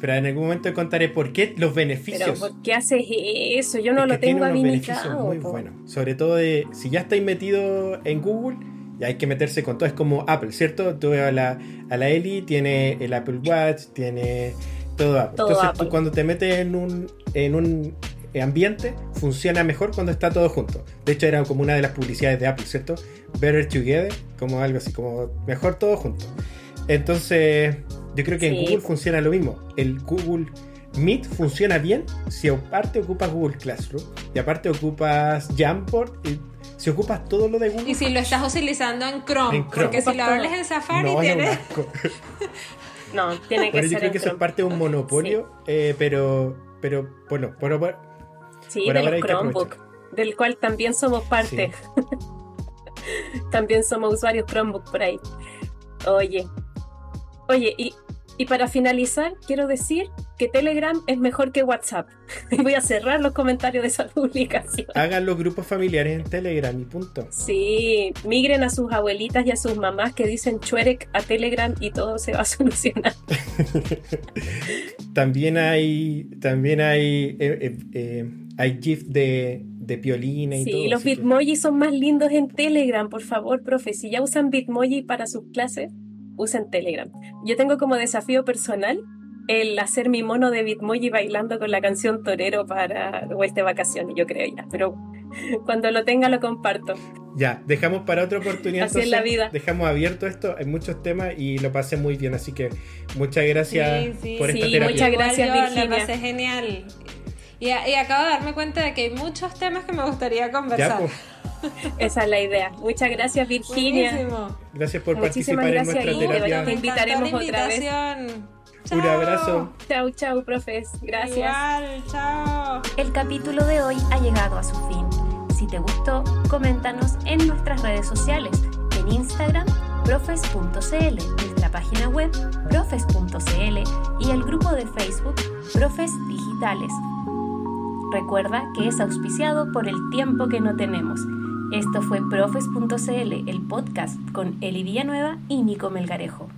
Pero en algún momento contaré por qué los beneficios. ¿por qué haces eso? Yo no lo tengo habilitado. Muy bueno. Sobre todo de si ya estáis metido en Google, ya hay que meterse con todo. Es como Apple, ¿cierto? Tú a la, a la Eli tiene el Apple Watch, tiene todo Apple. Entonces tú cuando te metes en un, en un ambiente funciona mejor cuando está todo junto. De hecho, era como una de las publicidades de Apple, ¿cierto? Better Together, como algo así, como mejor todo junto. Entonces, yo creo que en Google funciona lo mismo. El Google Meet funciona bien si aparte ocupas Google Classroom y aparte ocupas Jamboard y si ocupas todo lo de Google. Y si lo estás utilizando en Chrome, porque si lo hables en Safari no, tienes. no, tiene que ser. Yo creo que eso es parte de un monopolio, eh, pero, pero bueno, bueno, Sí, del Chromebook, del cual también somos parte. también somos usuarios Chromebook por ahí. Oye, oye, y, y para finalizar, quiero decir que Telegram es mejor que WhatsApp. Voy a cerrar los comentarios de esa publicación. Hagan los grupos familiares en Telegram y punto. Sí, migren a sus abuelitas y a sus mamás que dicen chuerek a Telegram y todo se va a solucionar. también hay, también hay eh, eh, eh, hay GIF de, de piolina y todo. Sí, los Bitmoji son más lindos en Telegram, por favor, profe. Si ya usan Bitmoji para sus clases, usen Telegram. Yo tengo como desafío personal el hacer mi mono de Bitmoji bailando con la canción Torero para vuelta de vacaciones, yo creo ya. Pero cuando lo tenga lo comparto. Ya, dejamos para otra oportunidad. Así es la vida. Dejamos abierto esto, hay muchos temas y lo pasé muy bien, así que muchas gracias por esta terapia. Muchas gracias, Virginia. Lo pasé genial. Y, acabo de darme cuenta de que hay muchos temas que me gustaría conversar. Pues. Esa es la idea. Muchas gracias, Virginia. Gracias por participar en nuestra terapia. Te invitaremos otra vez. Un abrazo. Chau, chau, profes. Gracias. Igual, chao. El capítulo de hoy ha llegado a su fin. Si te gustó, coméntanos en nuestras redes sociales, en Instagram, profes.cl, nuestra página web, profes.cl y el grupo de Facebook, Profes Digitales. Recuerda que es auspiciado por el tiempo que no tenemos. Esto fue profes.cl, el podcast con Eli Villanueva y Nico Melgarejo.